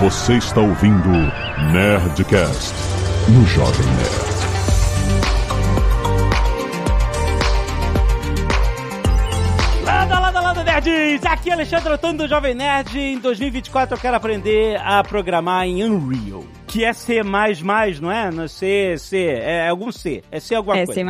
Você está ouvindo Nerdcast no Jovem Nerd. Landa, landa, landa, nerds! Aqui é Alexandre Antônio do Jovem Nerd. Em 2024 eu quero aprender a programar em Unreal. Que é C++, não é? Não é C, C, é algum C. É C alguma É, coisa. C++,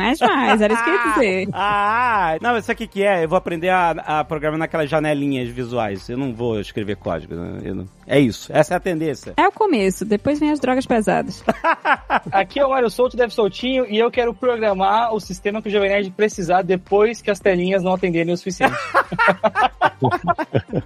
era isso que eu ia dizer. Ah, não, mas sabe o que, é? Eu vou aprender a, a programar naquelas janelinhas visuais. Eu não vou escrever código. né? Eu não- É isso, essa é a tendência. É o começo, depois vem as drogas pesadas. Aqui é o Mário Solto, deve soltinho, e eu quero programar o sistema que o Jovem Nerd precisar depois que as telinhas não atenderem o suficiente.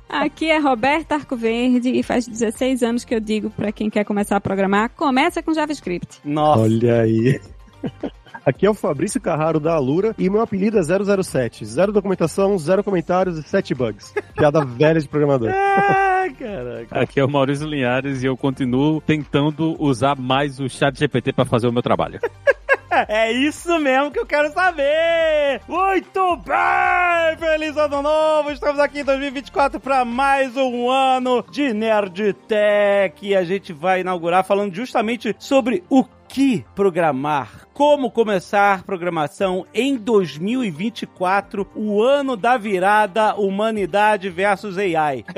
Aqui é Roberta Arcoverde e faz 16 anos que eu digo pra quem quer começar a programar, começa com JavaScript. Nossa. Olha aí. Aqui é o Fabrício Carraro da Alura e meu apelido é 007. Zero documentação, zero comentários e sete bugs. Piada velha de programador. Ah, caraca. Aqui é o Maurício Linhares e eu continuo tentando usar mais o chat GPT para fazer o meu trabalho. É isso mesmo que eu quero saber! Muito bem! Feliz ano novo! Estamos aqui em 2024 para mais um ano de Nerd Tech. E a gente vai inaugurar falando justamente sobre o que programar, como começar programação em 2024, o ano da virada humanidade versus AI.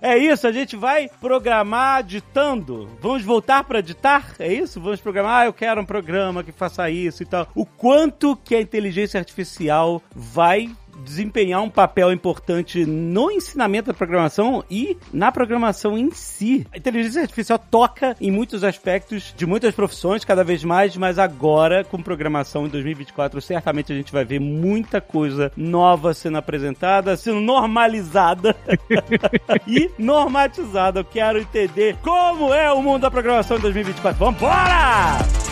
É isso, a gente vai programar ditando. Vamos voltar para ditar? É isso? Vamos programar, ah, eu quero um programa que faça isso e tal. O quanto que a inteligência artificial vai desempenhar um papel importante no ensinamento da programação e na programação em si. A inteligência artificial toca em muitos aspectos de muitas profissões, cada vez mais, mas agora, com programação em 2024, certamente a gente vai ver muita coisa nova sendo apresentada, sendo normalizada e normatizada. Eu quero entender como é o mundo da programação em 2024. Vambora!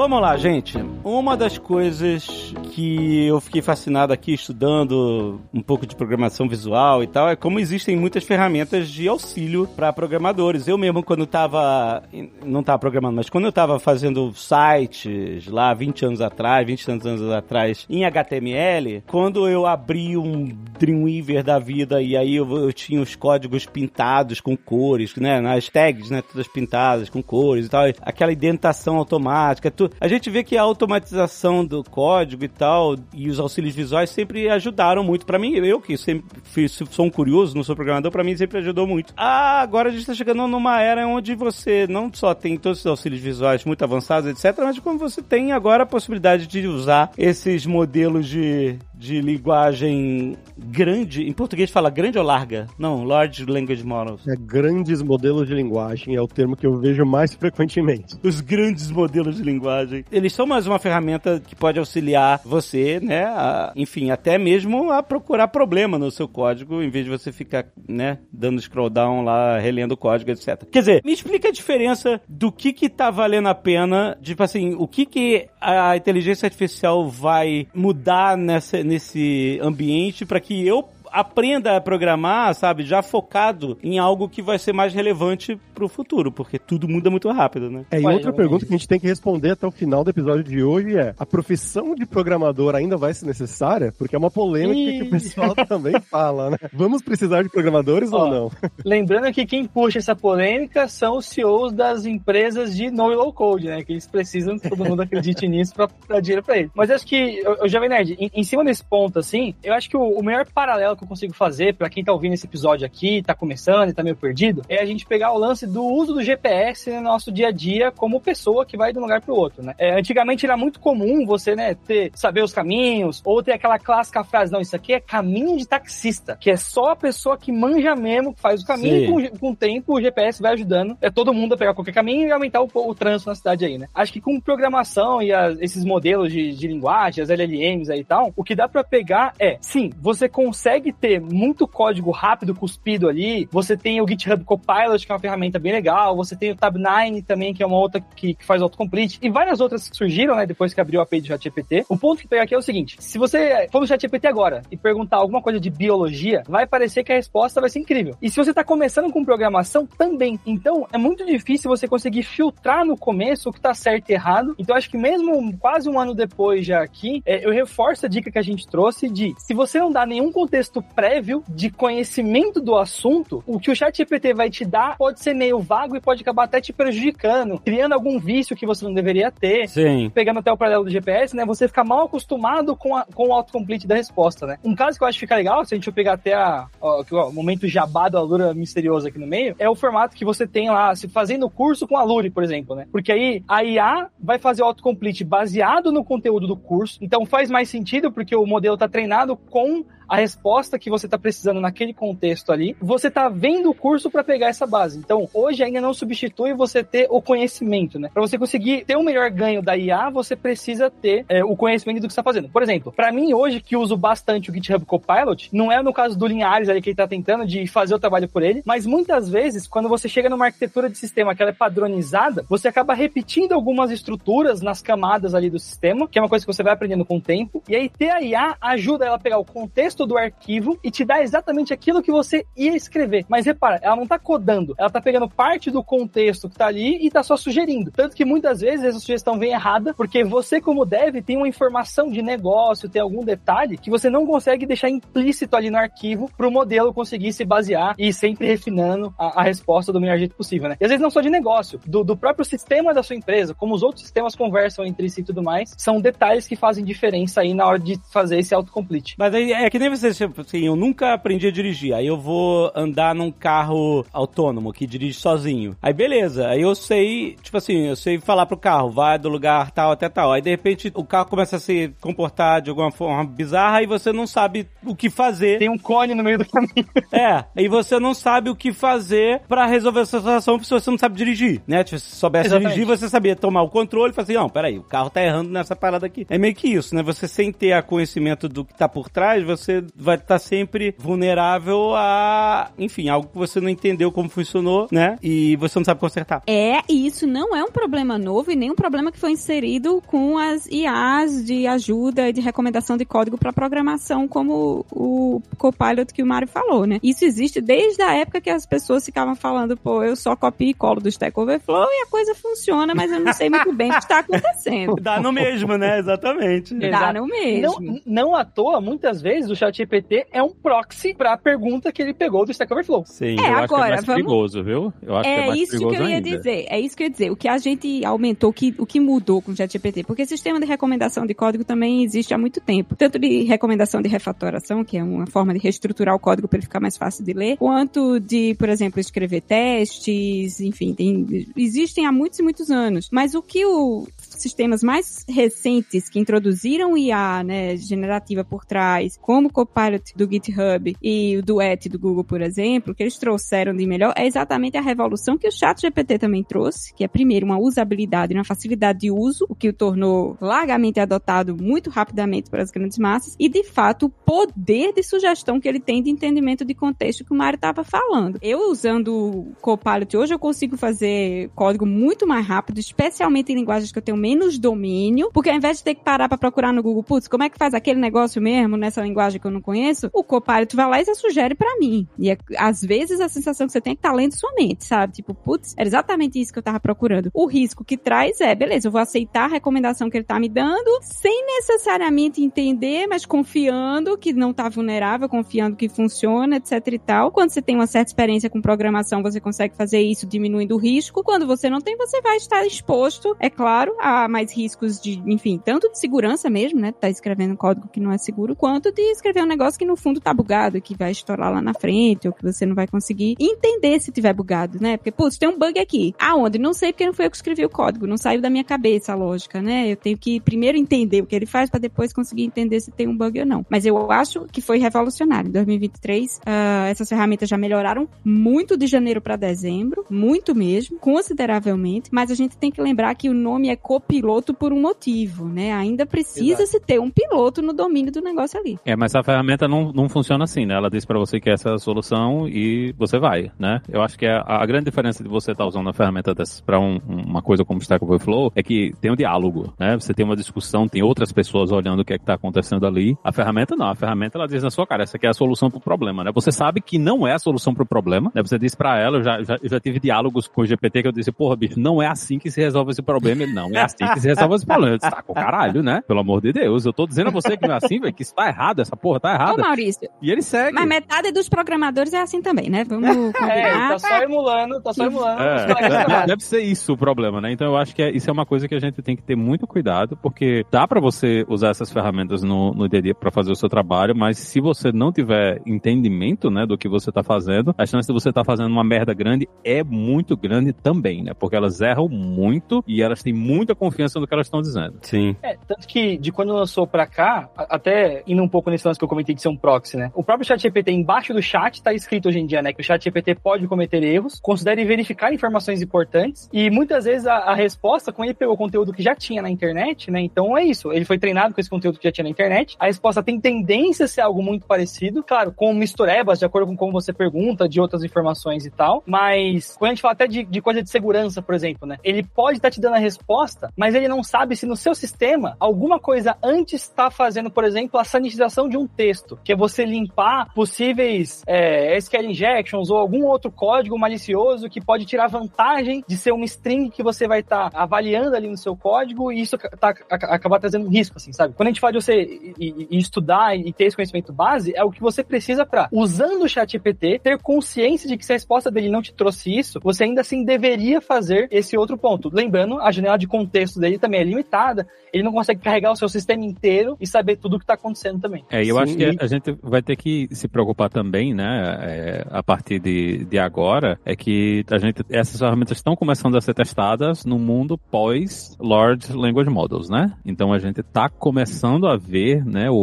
Vamos lá, gente. Uma das coisas que eu fiquei fascinado aqui estudando um pouco de programação visual e tal é como existem muitas ferramentas de auxílio para programadores. Eu mesmo quando estava não estava programando, mas quando eu estava fazendo sites lá 20 anos atrás, 20 e tantos anos atrás em HTML, quando eu abri um Dreamweaver da vida e aí eu, eu tinha os códigos pintados com cores, né, nas tags, né, todas pintadas com cores e tal, aquela indentação automática, tu, a gente vê que a automatização do código e tal e os auxílios visuais sempre ajudaram muito para mim. Eu que sempre sou um curioso, não sou programador, para mim sempre ajudou muito. Ah, agora a gente tá chegando numa era onde você não só tem todos os auxílios visuais muito avançados, etc, mas como você tem agora a possibilidade de usar esses modelos de de linguagem grande, em português fala grande ou larga? Não, Large Language Models. É grandes modelos de linguagem, é o termo que eu vejo mais frequentemente. Os grandes modelos de linguagem. Eles são mais uma ferramenta que pode auxiliar você, né? A, enfim, até mesmo a procurar problema no seu código, em vez de você ficar, né, dando scroll down lá, relendo o código, etc. Quer dizer, me explica a diferença do que que tá valendo a pena, tipo assim, o que que a inteligência artificial vai mudar nessa, nesse ambiente para que eu aprenda a programar, sabe, já focado em algo que vai ser mais relevante pro futuro, porque tudo muda muito rápido, né? É, e Ué, outra eu- pergunta que a gente tem que responder até o final do episódio de hoje é: a profissão de programador ainda vai ser necessária? Porque é uma polêmica que o Ih. pessoal também fala, né? Vamos precisar de programadores Ó, ou não? Lembrando que quem puxa essa polêmica são os CEOs das empresas de no e low code, né? Que eles precisam que todo mundo acredite nisso pra dar dinheiro pra eles. Mas eu acho que, o Jovem Nerd, em, em cima desse ponto, assim, eu acho que o, o melhor paralelo que eu consigo fazer pra quem tá ouvindo esse episódio aqui, tá começando e tá meio perdido, é a gente pegar o lance do uso do GPS no nosso dia a dia como pessoa que vai de um lugar pro outro, né? É, antigamente era muito comum você, né, ter, saber os caminhos, ou ter aquela clássica frase, não, isso aqui é caminho de taxista, que é só a pessoa que manja mesmo, que faz o caminho, e com, com o tempo o GPS vai ajudando é todo mundo a pegar qualquer caminho e aumentar o, o trânsito na cidade aí, né? Acho que com programação e as- esses modelos de, de linguagem, as LLMs aí e tal, o que dá pra pegar é, sim, você consegue consegue ter muito código rápido cuspido ali. Você tem o GitHub Copilot, que é uma ferramenta bem legal. Você tem o Tab9 também, que é uma outra que, que faz autocomplete. E várias outras que surgiram, né, depois que abriu a API do ChatGPT. O ponto que pegar aqui é o seguinte: se você for no ChatGPT agora e perguntar alguma coisa de biologia, vai parecer que a resposta vai ser incrível. E se você está começando com programação, também. Então, é muito difícil você conseguir filtrar no começo o que está certo e errado. Então, acho que mesmo quase um ano depois já aqui, é, eu reforço a dica que a gente trouxe de se você não dá nenhum contexto prévio de conhecimento do assunto, o que o chat GPT vai te dar pode ser meio vago e pode acabar até te prejudicando, criando algum vício que você não deveria ter. Sim. Pegando até o paralelo do GPS, né? Você fica mal acostumado com, a, com o autocomplete da resposta, né? Um caso que eu acho que fica legal, se a gente pegar até a, ó, o momento jabá do Alura misterioso aqui no meio, é o formato que você tem lá, se fazendo o curso com a Lure, por exemplo, né? Porque aí a IA vai fazer o autocomplete baseado no conteúdo do curso. Então faz mais sentido porque o modelo está treinado com a resposta que você está precisando naquele contexto ali, você está vendo o curso para pegar essa base. Então, hoje ainda não substitui você ter o conhecimento, né? Para você conseguir ter o um melhor ganho da IA, você precisa ter é, o conhecimento do que está fazendo. Por exemplo, para mim hoje que uso bastante o GitHub Copilot, não é no caso do Linhares ali que ele está tentando de fazer o trabalho por ele, mas muitas vezes quando você chega numa arquitetura de sistema que ela é padronizada, você acaba repetindo algumas estruturas nas camadas ali do sistema, que é uma coisa que você vai aprendendo com o tempo. E aí ter a IA ajuda ela a pegar o contexto do arquivo e te dá exatamente aquilo que você ia escrever. Mas repara, ela não tá codando, ela tá pegando parte do contexto que tá ali e tá só sugerindo. Tanto que muitas vezes essa sugestão vem errada, porque você, como dev, tem uma informação de negócio, tem algum detalhe que você não consegue deixar implícito ali no arquivo para o modelo conseguir se basear e sempre refinando a, a, resposta do melhor jeito possível, né? E às vezes não só de negócio, do, do próprio sistema da sua empresa, como os outros sistemas conversam entre si e tudo mais, são detalhes que fazem diferença aí na hora de fazer esse autocomplete. Mas aí é que nem você, tipo assim, eu nunca aprendi a dirigir. Aí eu vou andar num carro autônomo que dirige sozinho. Aí beleza, aí eu sei, tipo assim, eu sei falar pro carro, vai do lugar tal até tal. Aí de repente o carro começa a se comportar de alguma forma bizarra e você não sabe o que fazer. Tem um cone no meio do caminho. É, e você não sabe o que fazer para resolver essa situação se você não sabe dirigir, né? Tipo, se soubesse Exatamente. dirigir, você sabia tomar o controle e falar assim, não, peraí, o carro tá errando nessa parada aqui. É meio que isso, né? Você sem ter a conhecimento do que tá por trás, você vai estar tá sempre vulnerável a, enfim, algo que você não entendeu como funcionou, né? E você não sabe consertar. É, e isso não é um problema novo e nem um problema que foi inserido com as IAs de ajuda e de recomendação de código para programação, como o Copilot que o Mário falou, né? Isso existe desde a época que as pessoas ficavam falando, pô, eu só copio e colo do Stack Overflow e a coisa funciona, mas eu não sei muito bem o que está acontecendo. Dá no mesmo, né? Exatamente. Dá no mesmo. Não, não à toa, muitas vezes, o ChatGPT é um proxy para a pergunta que ele pegou do Stack Overflow. Sim, é, eu agora, acho que é mais vamos... perigoso, viu? Eu acho é, que é mais isso que eu ia ainda. dizer. É isso que eu ia dizer. O que a gente aumentou, o que, o que mudou com o ChatGPT, porque sistema de recomendação de código também existe há muito tempo. Tanto de recomendação de refatoração, que é uma forma de reestruturar o código para ele ficar mais fácil de ler, quanto de, por exemplo, escrever testes, enfim, tem, existem há muitos e muitos anos. Mas o que o sistemas mais recentes que introduziram IA, né, generativa por trás, como o Copilot do GitHub e o Duet do Google, por exemplo, que eles trouxeram de melhor, é exatamente a revolução que o Chat GPT também trouxe, que é primeiro uma usabilidade, uma facilidade de uso, o que o tornou largamente adotado muito rapidamente para as grandes massas, e de fato o poder de sugestão que ele tem de entendimento de contexto que o Mário estava falando. Eu usando o Copilot hoje eu consigo fazer código muito mais rápido, especialmente em linguagens que eu tenho menos menos domínio, porque ao invés de ter que parar para procurar no Google, putz, como é que faz aquele negócio mesmo nessa linguagem que eu não conheço, o Copilot vai lá e já sugere para mim. E é, às vezes a sensação que você tem é que tá lendo sua mente, sabe? Tipo, putz, era exatamente isso que eu tava procurando. O risco que traz é, beleza, eu vou aceitar a recomendação que ele tá me dando, sem necessariamente entender, mas confiando que não tá vulnerável, confiando que funciona, etc e tal. Quando você tem uma certa experiência com programação, você consegue fazer isso diminuindo o risco. Quando você não tem, você vai estar exposto, é claro, a mais riscos de, enfim, tanto de segurança mesmo, né? Tá escrevendo código que não é seguro, quanto de escrever um negócio que no fundo tá bugado, que vai estourar lá na frente, ou que você não vai conseguir entender se tiver bugado, né? Porque, putz, tem um bug aqui. Aonde? Não sei porque não foi eu que escrevi o código, não saiu da minha cabeça a lógica, né? Eu tenho que primeiro entender o que ele faz para depois conseguir entender se tem um bug ou não. Mas eu acho que foi revolucionário. Em 2023, uh, ah, essas ferramentas já melhoraram muito de janeiro para dezembro, muito mesmo, consideravelmente, mas a gente tem que lembrar que o nome é Copilot piloto por um motivo, né? Ainda precisa se ter um piloto no domínio do negócio ali. É, mas a ferramenta não, não funciona assim, né? Ela diz pra você que essa é a solução e você vai, né? Eu acho que a, a grande diferença de você estar usando a ferramenta dessas pra um- uma coisa como Stack Overflow é que tem um diálogo, né? Você tem uma discussão, tem outras pessoas olhando o que é que tá acontecendo ali. A ferramenta não, a ferramenta ela diz na sua cara, essa aqui é a solução pro problema, né? Você sabe que não é a solução pro problema, né? Você diz pra ela, eu já, já, eu já tive diálogos com o GPT que eu disse, porra, bicho, não é assim que se resolve esse problema. Ele, não, é assim que se resolve esse problema. Eu disse, tá com caralho, né? Pelo amor de Deus, eu tô dizendo a você que não é assim, velho, que isso tá errado, essa porra tá Ô, errada. Maurício, E ele segue. mas metade dos programadores é assim também, né? Vamos É, combinar. tá só emulando, tá só emulando. É, trabalho. deve ser isso o problema, né? Então eu acho que é- isso é uma coisa que a gente tem que ter muito cuidado, porque dá pra você usar essas ferramentas no, no dia a dia pra fazer o seu trabalho, mas se você não tiver entendimento, né, do que você tá fazendo, a chance de você tá fazendo uma merda grande é muito grande também, né? Porque elas erram muito e elas têm muita confiança no que elas estão dizendo. Sim. É, tanto que de quando lançou pra cá, até indo um pouco nesse lance que eu comentei de ser um proxy, né? O próprio chat GPT, embaixo do chat, tá escrito hoje em dia, né? Que o chat GPT pode cometer erros, considere verificar informações importantes, e muitas vezes a, a resposta, quando ele pegou conteúdo que já tinha na internet, né? Então é isso, ele foi treinado com esse conteúdo que já tinha na internet, a resposta tem tendência a ser algo muito parecido, claro, com misturebas, de acordo com como você pergunta, de outras informações e tal, mas quando a gente fala até de, de coisa de segurança, por exemplo, né? Ele pode estar te dando a resposta, mas ele não sabe se no seu sistema alguma coisa antes está fazendo, por exemplo, a sanitização de um texto, que é você limpar possíveis é, SQL injections ou algum outro código malicioso que pode tirar vantagem de ser uma string que você vai estar avaliando ali no seu código e isso tá, ac- acabar trazendo um risco, assim, sabe? Quando a gente fala de você e- e estudar e ter esse conhecimento base, é o que você precisa para, usando o chat GPT, ter consciência de que se a resposta dele não te trouxe isso, você ainda assim deveria fazer esse outro ponto. Lembrando, a janela de contexto dele também é limitada, ele não consegue carregar o seu sistema inteiro e saber tudo o que está acontecendo também. É, e eu Sim, acho que e- a gente vai ter que se preocupar também, né, é, a partir de, de agora, é que a gente, essas ferramentas estão começando a ser testadas no mundo pós Large Language Models, né? Então a gente está começando a ver, né, o,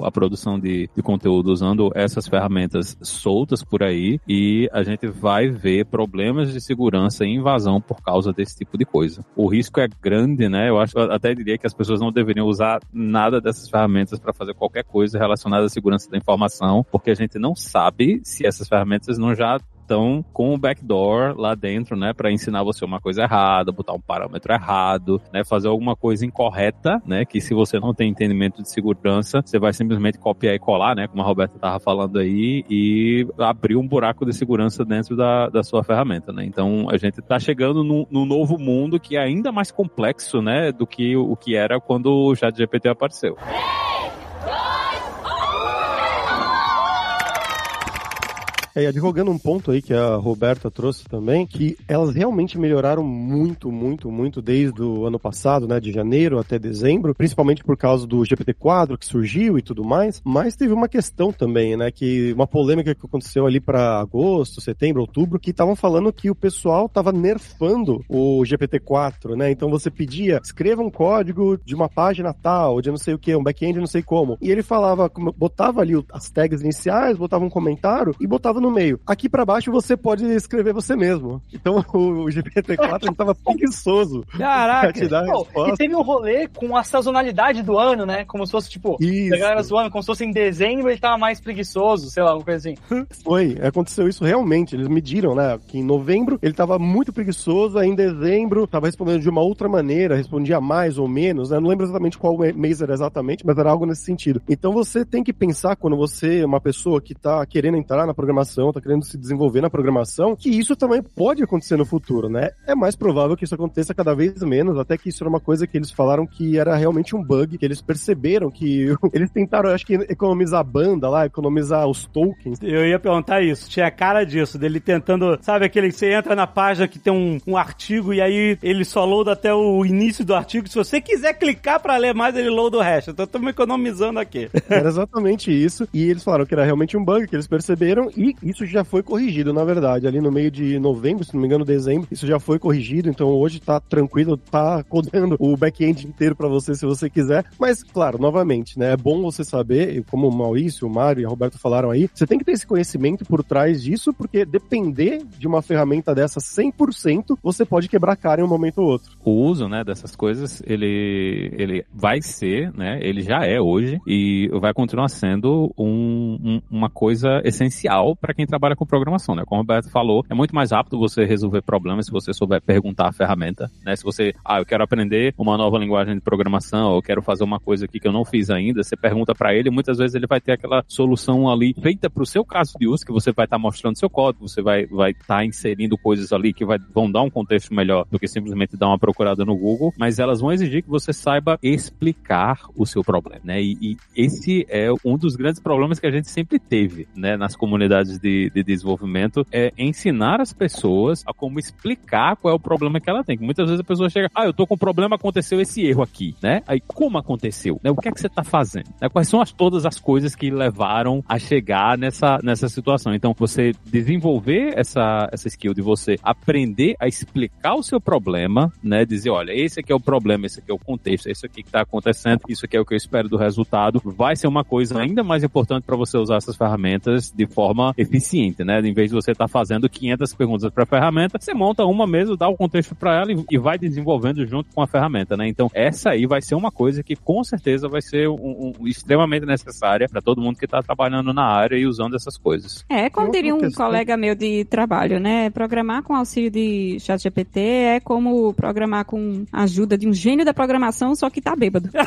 o- a produção de, de conteúdo usando essas ferramentas soltas por aí e a gente vai ver problemas de segurança e invasão por causa desse tipo de coisa. O risco é grande, né? Eu acho, eu até diria que as pessoas não deveriam usar nada dessas ferramentas para fazer qualquer coisa relacionada à segurança da informação, porque a gente não sabe se essas ferramentas não já estão com o backdoor lá dentro, né, para ensinar você uma coisa errada, botar um parâmetro errado, né, fazer alguma coisa incorreta, né, que se você não tem entendimento de segurança, você vai simplesmente copiar e colar, né, como a Roberta tava falando aí, e abrir um buraco de segurança dentro da, da sua ferramenta, né. Então a gente tá chegando num, num novo mundo que é ainda mais complexo, né, do que o que era quando o ChatGPT apareceu. É, advogando um ponto aí que a Roberta trouxe também, que elas realmente melhoraram muito, muito, muito desde o ano passado, né, de janeiro até dezembro, principalmente por causa do GPT-4 que surgiu e tudo mais, mas teve uma questão também, né, que uma polêmica que aconteceu ali para agosto, setembro, outubro, que estavam falando que o pessoal tava nerfando o GPT-4, né, então você pedia, escreva um código de uma página tal, de não sei o que, um back-end não sei como, e ele falava, botava ali as tags iniciais, botava um comentário e botava no meio. Aqui pra baixo você pode escrever você mesmo. Então o, o GPT-4 ele tava preguiçoso Caraca! te dar Pô, e teve um rolê com a sazonalidade do ano, né? Como se fosse, tipo, a galera Isso, zoando, como se fosse em dezembro ele tava mais preguiçoso, sei lá, alguma coisa assim. foi. Aconteceu isso realmente. Eles mediram, né? Que em novembro ele tava muito preguiçoso, aí em dezembro tava respondendo de uma outra maneira, respondia mais ou menos, né? Não lembro exatamente qual mês era exatamente, mas era algo nesse sentido. Então você tem que pensar quando você é uma pessoa que tá querendo entrar na programação, tá querendo se desenvolver na programação, que isso também pode acontecer no futuro, né? É mais provável que isso aconteça cada vez menos, até que isso era uma coisa que eles falaram que era realmente um bug, que eles perceberam que eles tentaram, acho que, economizar a banda lá, economizar os tokens. Eu ia perguntar isso, tinha cara disso, dele tentando, sabe aquele que você entra na página que tem um, um artigo e aí ele só loada até o início do artigo, se você quiser clicar pra ler mais, ele loada o resto, então estamos economizando aqui. Era exatamente isso. E eles falaram que era realmente um bug, que eles perceberam. E Isso já foi corrigido, na verdade. Ali no meio de novembro, se não me engano, dezembro, isso já foi corrigido. Então hoje tá tranquilo, tá codando o back-end inteiro para você se você quiser. Mas, claro, novamente, né? É bom você saber, como o Maurício, o Mário e a Roberto falaram aí, você tem que ter esse conhecimento por trás disso, porque depender de uma ferramenta dessa 100%, você pode quebrar a cara em um momento ou outro. O uso, né, dessas coisas, ele, ele vai ser, né, ele já é hoje e vai continuar sendo um, um, uma coisa essencial para quem trabalha com programação, né? Como o Roberto falou, é muito mais rápido você resolver problemas se você souber perguntar a ferramenta, né? Se você, ah, eu quero aprender uma nova linguagem de programação, ou eu quero fazer uma coisa aqui que eu não fiz ainda, você pergunta para ele, muitas vezes ele vai ter aquela solução ali feita para o seu caso de uso, que você vai estar tá mostrando seu código, você vai vai estar tá inserindo coisas ali que vai, vão dar um contexto melhor do que simplesmente dar uma procurada no Google, mas elas vão exigir que você saiba explicar o seu problema, né? E, e esse é um dos grandes problemas que a gente sempre teve, né, nas comunidades de, de desenvolvimento, é ensinar as pessoas a como explicar qual é o problema que ela tem. Muitas vezes a pessoa chega, ah, eu tô com um problema, aconteceu esse erro aqui, né? Aí como aconteceu? Né? O que é que você tá fazendo? Né? Quais são as, todas as coisas que levaram a chegar nessa, nessa situação? Então, você desenvolver essa, essa skill de você aprender a explicar o seu problema, né? Dizer, olha, esse aqui é o problema, esse aqui é o contexto, isso aqui que está acontecendo, isso aqui é o que eu espero do resultado, vai ser uma coisa ainda mais importante para você usar essas ferramentas de forma eficiente, né? Em vez de você estar tá fazendo 500 perguntas para a ferramenta, você monta uma mesmo, dá o contexto para ela e, e, vai desenvolvendo junto com a ferramenta, né? Então, essa aí vai ser uma coisa que com certeza vai ser um, um, extremamente necessária para todo mundo que está trabalhando na área e usando essas coisas. É, como diria um questão... colega meu de trabalho, né? Programar com auxílio de ChatGPT é como programar com a ajuda de um gênio da programação, só que tá bêbado.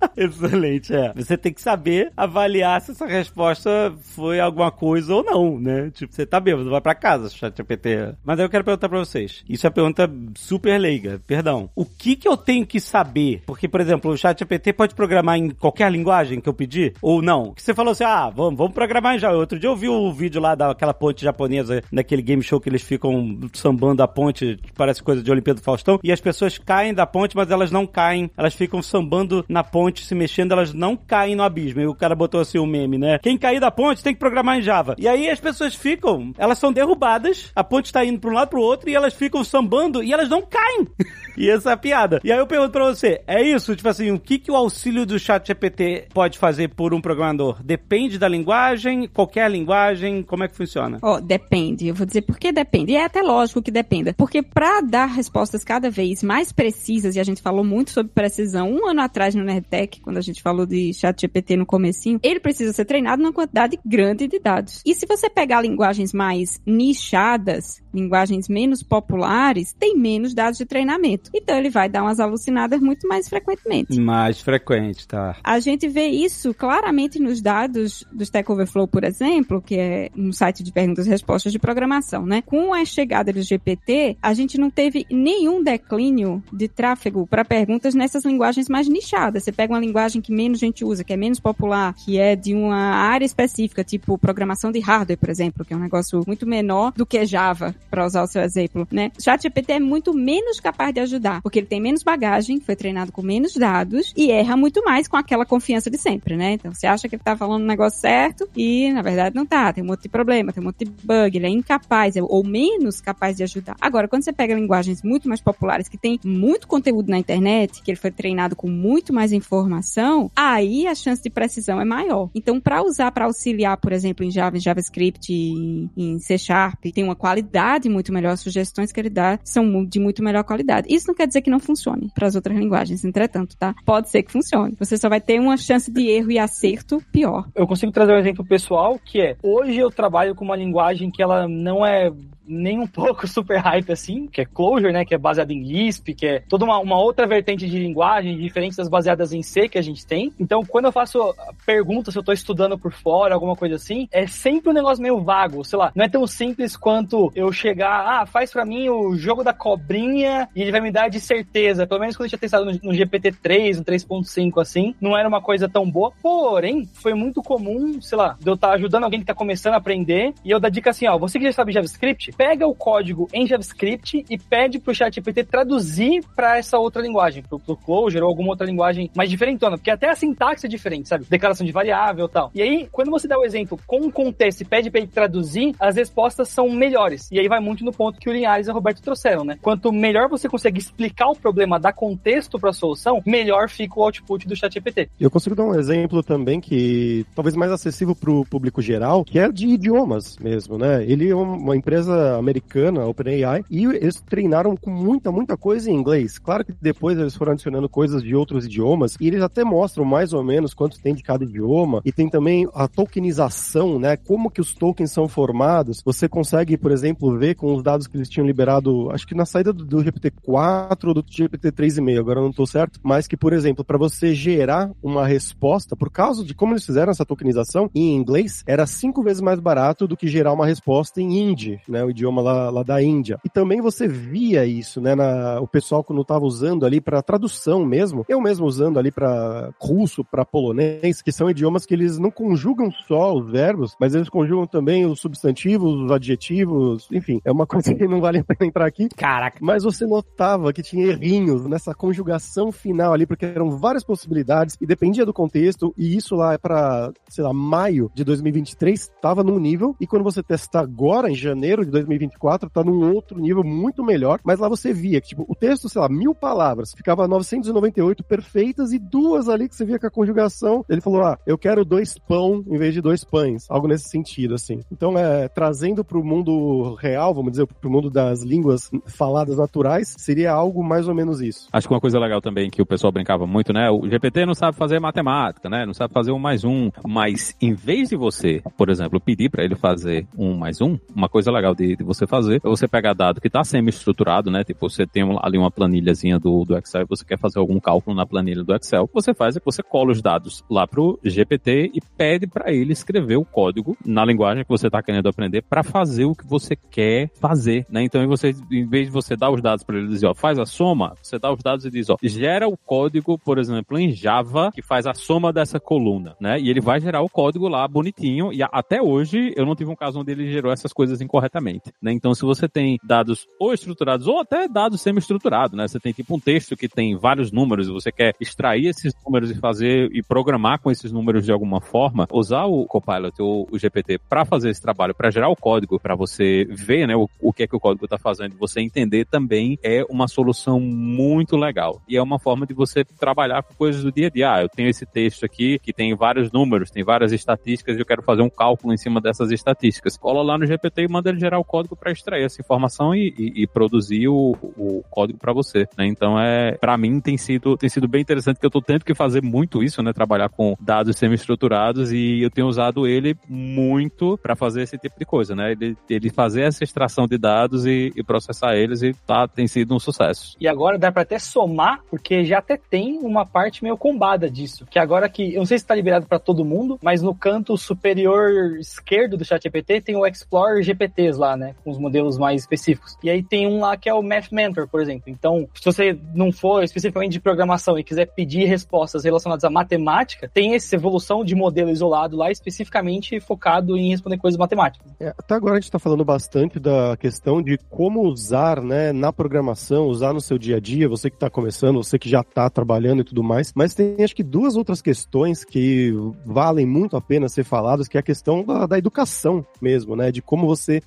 Excelente, é. Você tem que saber avaliar se essa resposta foi alguma coisa ou não, né? Tipo, você tá bêbado, vai pra casa, chat GPT. Mas aí eu quero perguntar pra vocês. Isso é pergunta super leiga, perdão. O que que eu tenho que saber? Porque, por exemplo, o chat GPT pode programar em qualquer linguagem que eu pedir? Ou não? Que você falou assim, ah, vamos, vamos programar já. Outro dia eu vi o vídeo lá daquela ponte japonesa, naquele game show que eles ficam sambando a ponte, parece coisa de Olimpíada do Faustão, e as pessoas caem da ponte, mas elas não caem, elas ficam sambando na ponte ponte se mexendo, elas não caem no abismo. E o cara botou assim o um meme, né? Quem cair da ponte tem que programar em Java. E aí as pessoas ficam, elas são derrubadas, a ponte tá indo pra um lado pro outro e elas ficam sambando e elas não caem. e essa é a piada. E aí eu pergunto pra você, é isso? Tipo assim, o que, que o auxílio do chat GPT pode fazer por um programador? Depende da linguagem, qualquer linguagem, como é que funciona? Ó, oh, depende. Eu vou dizer por que depende. E é até lógico que dependa. Porque para dar respostas cada vez mais precisas, e a gente falou muito sobre precisão um ano atrás no Nerdtech, quando a gente falou de chat GPT no comecinho, ele precisa ser treinado numa quantidade grande de dados. E se você pegar linguagens mais nichadas, linguagens menos populares, tem menos dados de treinamento. Então ele vai dar umas alucinadas muito mais frequentemente. Mais frequente, tá. A gente vê isso claramente nos dados do Stack Overflow, por exemplo, que é um site de perguntas e respostas de programação, né? Com a chegada do GPT, a gente não teve nenhum declínio de tráfego para perguntas nessas linguagens mais nichadas. Você pega uma linguagem que menos gente usa, que é menos popular, que é de uma área específica, tipo programação de hardware, por exemplo, que é um negócio muito menor do que Java, para usar o seu exemplo, né? ChatGPT é muito menos capaz de ajudar, porque ele tem menos bagagem, foi treinado com menos dados e erra muito mais com aquela confiança de sempre, né? Então você acha que ele tá falando o negócio certo e na verdade não tá, tem um monte de problema, tem um monte de bug, ele é incapaz ou menos capaz de ajudar. Agora, quando você pega linguagens muito mais populares que tem muito conteúdo na internet, que ele foi treinado com muito mais informação, aí a chance de precisão é maior. Então, para usar para auxiliar, por exemplo, em Java, em JavaScript, em C Sharp, tem uma qualidade qualidade muito melhor, as sugestões que ele dá são de muito melhor qualidade. Isso não quer dizer que não funcione para as outras linguagens, entretanto, tá? Pode ser que funcione. Você só vai ter uma chance de erro e acerto pior. Eu consigo trazer um exemplo pessoal que é: hoje eu trabalho com uma linguagem que ela não é nem um pouco super hype assim, que é Clojure, né, que é baseado em Lisp, que é toda uma, uma outra vertente de linguagem, diferente das baseadas em C que a gente tem. Então, quando eu faço perguntas se eu tô estudando por fora, alguma coisa assim, é sempre um negócio meio vago, sei lá, não é tão simples quanto eu chegar, ah, faz para mim o jogo da cobrinha e ele vai me dar de certeza, pelo menos quando eu tinha testado no, no GPT-3, no 3.5 assim, não era uma coisa tão boa, porém, foi muito comum, sei lá, de eu estar tá ajudando alguém que tá começando a aprender e eu dar dica assim, ó, você que já sabe JavaScript, pega o código em JavaScript e pede pro ChatGPT traduzir para essa outra linguagem, pro, pro Clojure ou alguma outra linguagem mais diferentona, porque até a sintaxe é diferente, sabe? Declaração de variável e tal. E aí, quando você dá o exemplo com o contexto e pede para ele traduzir, as respostas são melhores. E aí vai muito no ponto que o Linhares e o Roberto trouxeram, né? Quanto melhor você consegue explicar o problema, dar contexto para a solução, melhor fica o output do ChatGPT. Eu consigo dar um exemplo também que talvez mais acessível para o público geral, que é de idiomas mesmo, né? Ele é uma empresa americana, OpenAI, e eles treinaram com muita, muita coisa em inglês. Claro que depois eles foram adicionando coisas de outros idiomas, e eles até mostram mais ou menos quanto tem de cada idioma, e tem também a tokenização, né? Como que os tokens são formados. Você consegue, por exemplo, ver com os dados que eles tinham liberado, acho que na saída do, do GPT-4 ou do GPT-3,5, agora eu não estou certo, mas que, por exemplo, para você gerar uma resposta, por causa de como eles fizeram essa tokenização em inglês, era cinco vezes mais barato do que gerar uma resposta em hindi, né? O idioma lá, lá da Índia. E também você via isso, né? Na, o pessoal quando estava usando ali para tradução mesmo, eu mesmo usando ali para russo, para polonês, que são idiomas que eles não conjugam só os verbos, mas eles conjugam também os substantivos, os adjetivos, enfim, é uma coisa que não vale a pena entrar aqui. Caraca. Mas você notava que tinha errinhos nessa conjugação final ali, porque eram várias possibilidades e dependia do contexto, e isso lá é para, sei lá, maio de 2023, estava num nível, e quando você testa agora, em janeiro de 2024, tá num outro nível muito melhor, mas lá você via que, tipo, o texto, sei lá, mil palavras, ficava 998 perfeitas e duas ali que você via com a conjugação, ele falou, ah, eu quero dois pão em vez de dois pães, algo nesse sentido, assim. Então, é, trazendo pro mundo real, vamos dizer, pro mundo das línguas faladas naturais, seria algo mais ou menos isso. Acho que uma coisa legal também que o pessoal brincava muito, né? O GPT não sabe fazer matemática, né? Não sabe fazer um mais um. Mas em vez de você, por exemplo, pedir para ele fazer um mais um, uma coisa legal de, de você fazer você pegar dado que está semi-estruturado, né? Tipo, você tem ali uma planilhazinha do, do Excel e você quer fazer algum cálculo na planilha do Excel. O que você faz é que você cola os dados lá pro GPT e pede para ele escrever o código na linguagem que você está querendo aprender para fazer o que você quer fazer, né? Então, você, em vez de você dar os dados para ele dizer, ó, faz a soma, você dá os dados e diz, ó, gera o código, por exemplo, em Java, que faz a soma dessa coluna, né? E ele vai gerar o código lá bonitinho. E até hoje eu não tive um caso onde ele gerou essas coisas incorretamente, né? Então, se você tem dados ou estruturados ou até dados semi-estruturados, né? Você tem tipo um texto que tem vários números e você quer extrair esses números e fazer e programar com esses números de alguma forma, usar o Copilot ou o GPT para fazer esse trabalho, para gerar o código, para você ver, né, o, o que é que o código está fazendo, você entender também é uma solução muito legal. E é uma forma de você trabalhar com coisas do dia a dia. Ah, eu tenho esse texto aqui que tem vários números, tem várias estatísticas e eu quero fazer um cálculo em cima dessas estatísticas. Cola lá no GPT e manda ele gerar o código para extrair essa informação e, e, e produzir o, o código para você. Né? Então é, para mim tem sido tem sido bem interessante que eu tô tendo que fazer muito isso, né? Trabalhar com dados semi-estruturados e eu tenho usado ele muito para fazer esse tipo de coisa, né? Ele, ele fazer essa extração de dados e, e processar eles e tá, tem sido um sucesso. E agora dá para até somar, porque já até tem uma parte meio combada disso. Que agora que, eu não sei se está liberado para todo mundo, mas no canto superior esquerdo do ChatGPT tem o Explore GPTs lá, né? Com os modelos mais específicos. E aí tem um lá que é o Math Mentor, por exemplo. Então, se você não for especificamente de programação e quiser pedir respostas relacionadas à matemática, tem essa evolução de modelo isolado lá, especificamente focado em responder coisas matemáticas. É, até agora a gente está falando bastante da questão de como usar, né, na programação, usar no seu dia a dia, você que está começando, você que já está trabalhando e tudo mais, mas tem acho que duas outras questões que valem muito a pena ser faladas, que é a questão da, da educação mesmo, né, de como você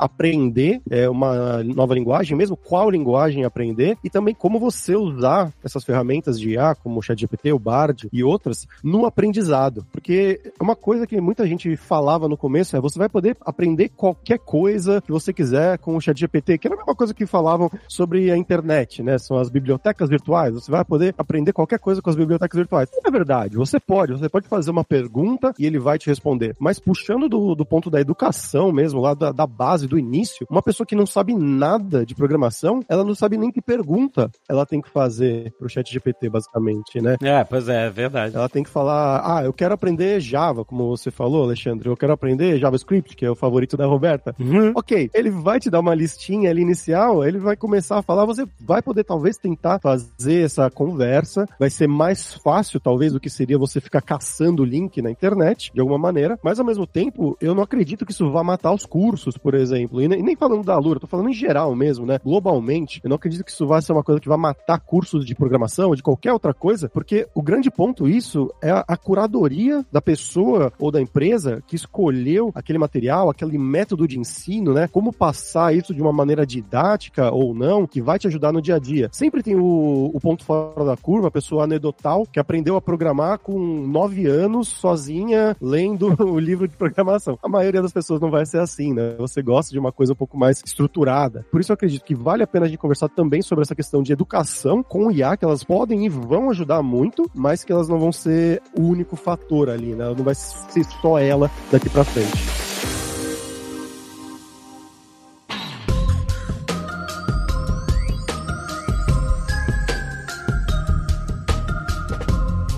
aprender é, uma nova linguagem, mesmo qual linguagem aprender, e também como você usar essas ferramentas de IA, como o ChatGPT, o Bard e outras, no aprendizado. Porque uma coisa que muita gente falava no começo é você vai poder aprender qualquer coisa que você quiser com o ChatGPT, que era a mesma coisa que falavam sobre a internet, né? São as bibliotecas virtuais. Você vai poder aprender qualquer coisa com as bibliotecas virtuais. Não é verdade. Você pode. Você pode fazer uma pergunta e ele vai te responder. Mas puxando do, do ponto da educação mesmo, lá da, da base, do início, uma pessoa que não sabe nada de programação, ela não sabe nem que pergunta ela tem que fazer pro ChatGPT, basicamente, né? É, pois é, é verdade. Ela tem que falar, ah, eu quero aprender Java, como você falou, Alexandre. Eu quero aprender JavaScript, que é o favorito da Roberta. Uhum. Ok, ele vai te dar uma listinha ali inicial, ele vai começar a falar, você vai poder talvez tentar fazer essa conversa, vai ser mais fácil talvez do que seria você ficar caçando o link na internet, de alguma maneira, mas ao mesmo tempo, eu não acredito que isso vá matar os cursos, por exemplo, e nem, nem falando da Lura, tô falando em geral mesmo, né? Globalmente, eu não acredito que isso vai ser uma coisa que vai matar cursos de programação ou de qualquer outra coisa, porque o grande ponto isso é a, a curadoria da pessoa ou da empresa que escolheu aquele material, aquele método de ensino, né? Como passar isso de uma maneira didática ou não, que vai te ajudar no dia a dia. Sempre tem o, o ponto fora da curva, a pessoa anedotal que aprendeu a programar com nove anos sozinha lendo o livro de programação. A maioria das pessoas não vai ser assim, né? Você gosta de uma coisa um pouco mais estruturada. Por isso eu acredito que vale a pena a gente conversar também sobre essa questão de educação com o IA, que elas podem e vão ajudar muito, mas que elas não vão ser o único fator ali, né? Não vai ser só ela daqui para frente.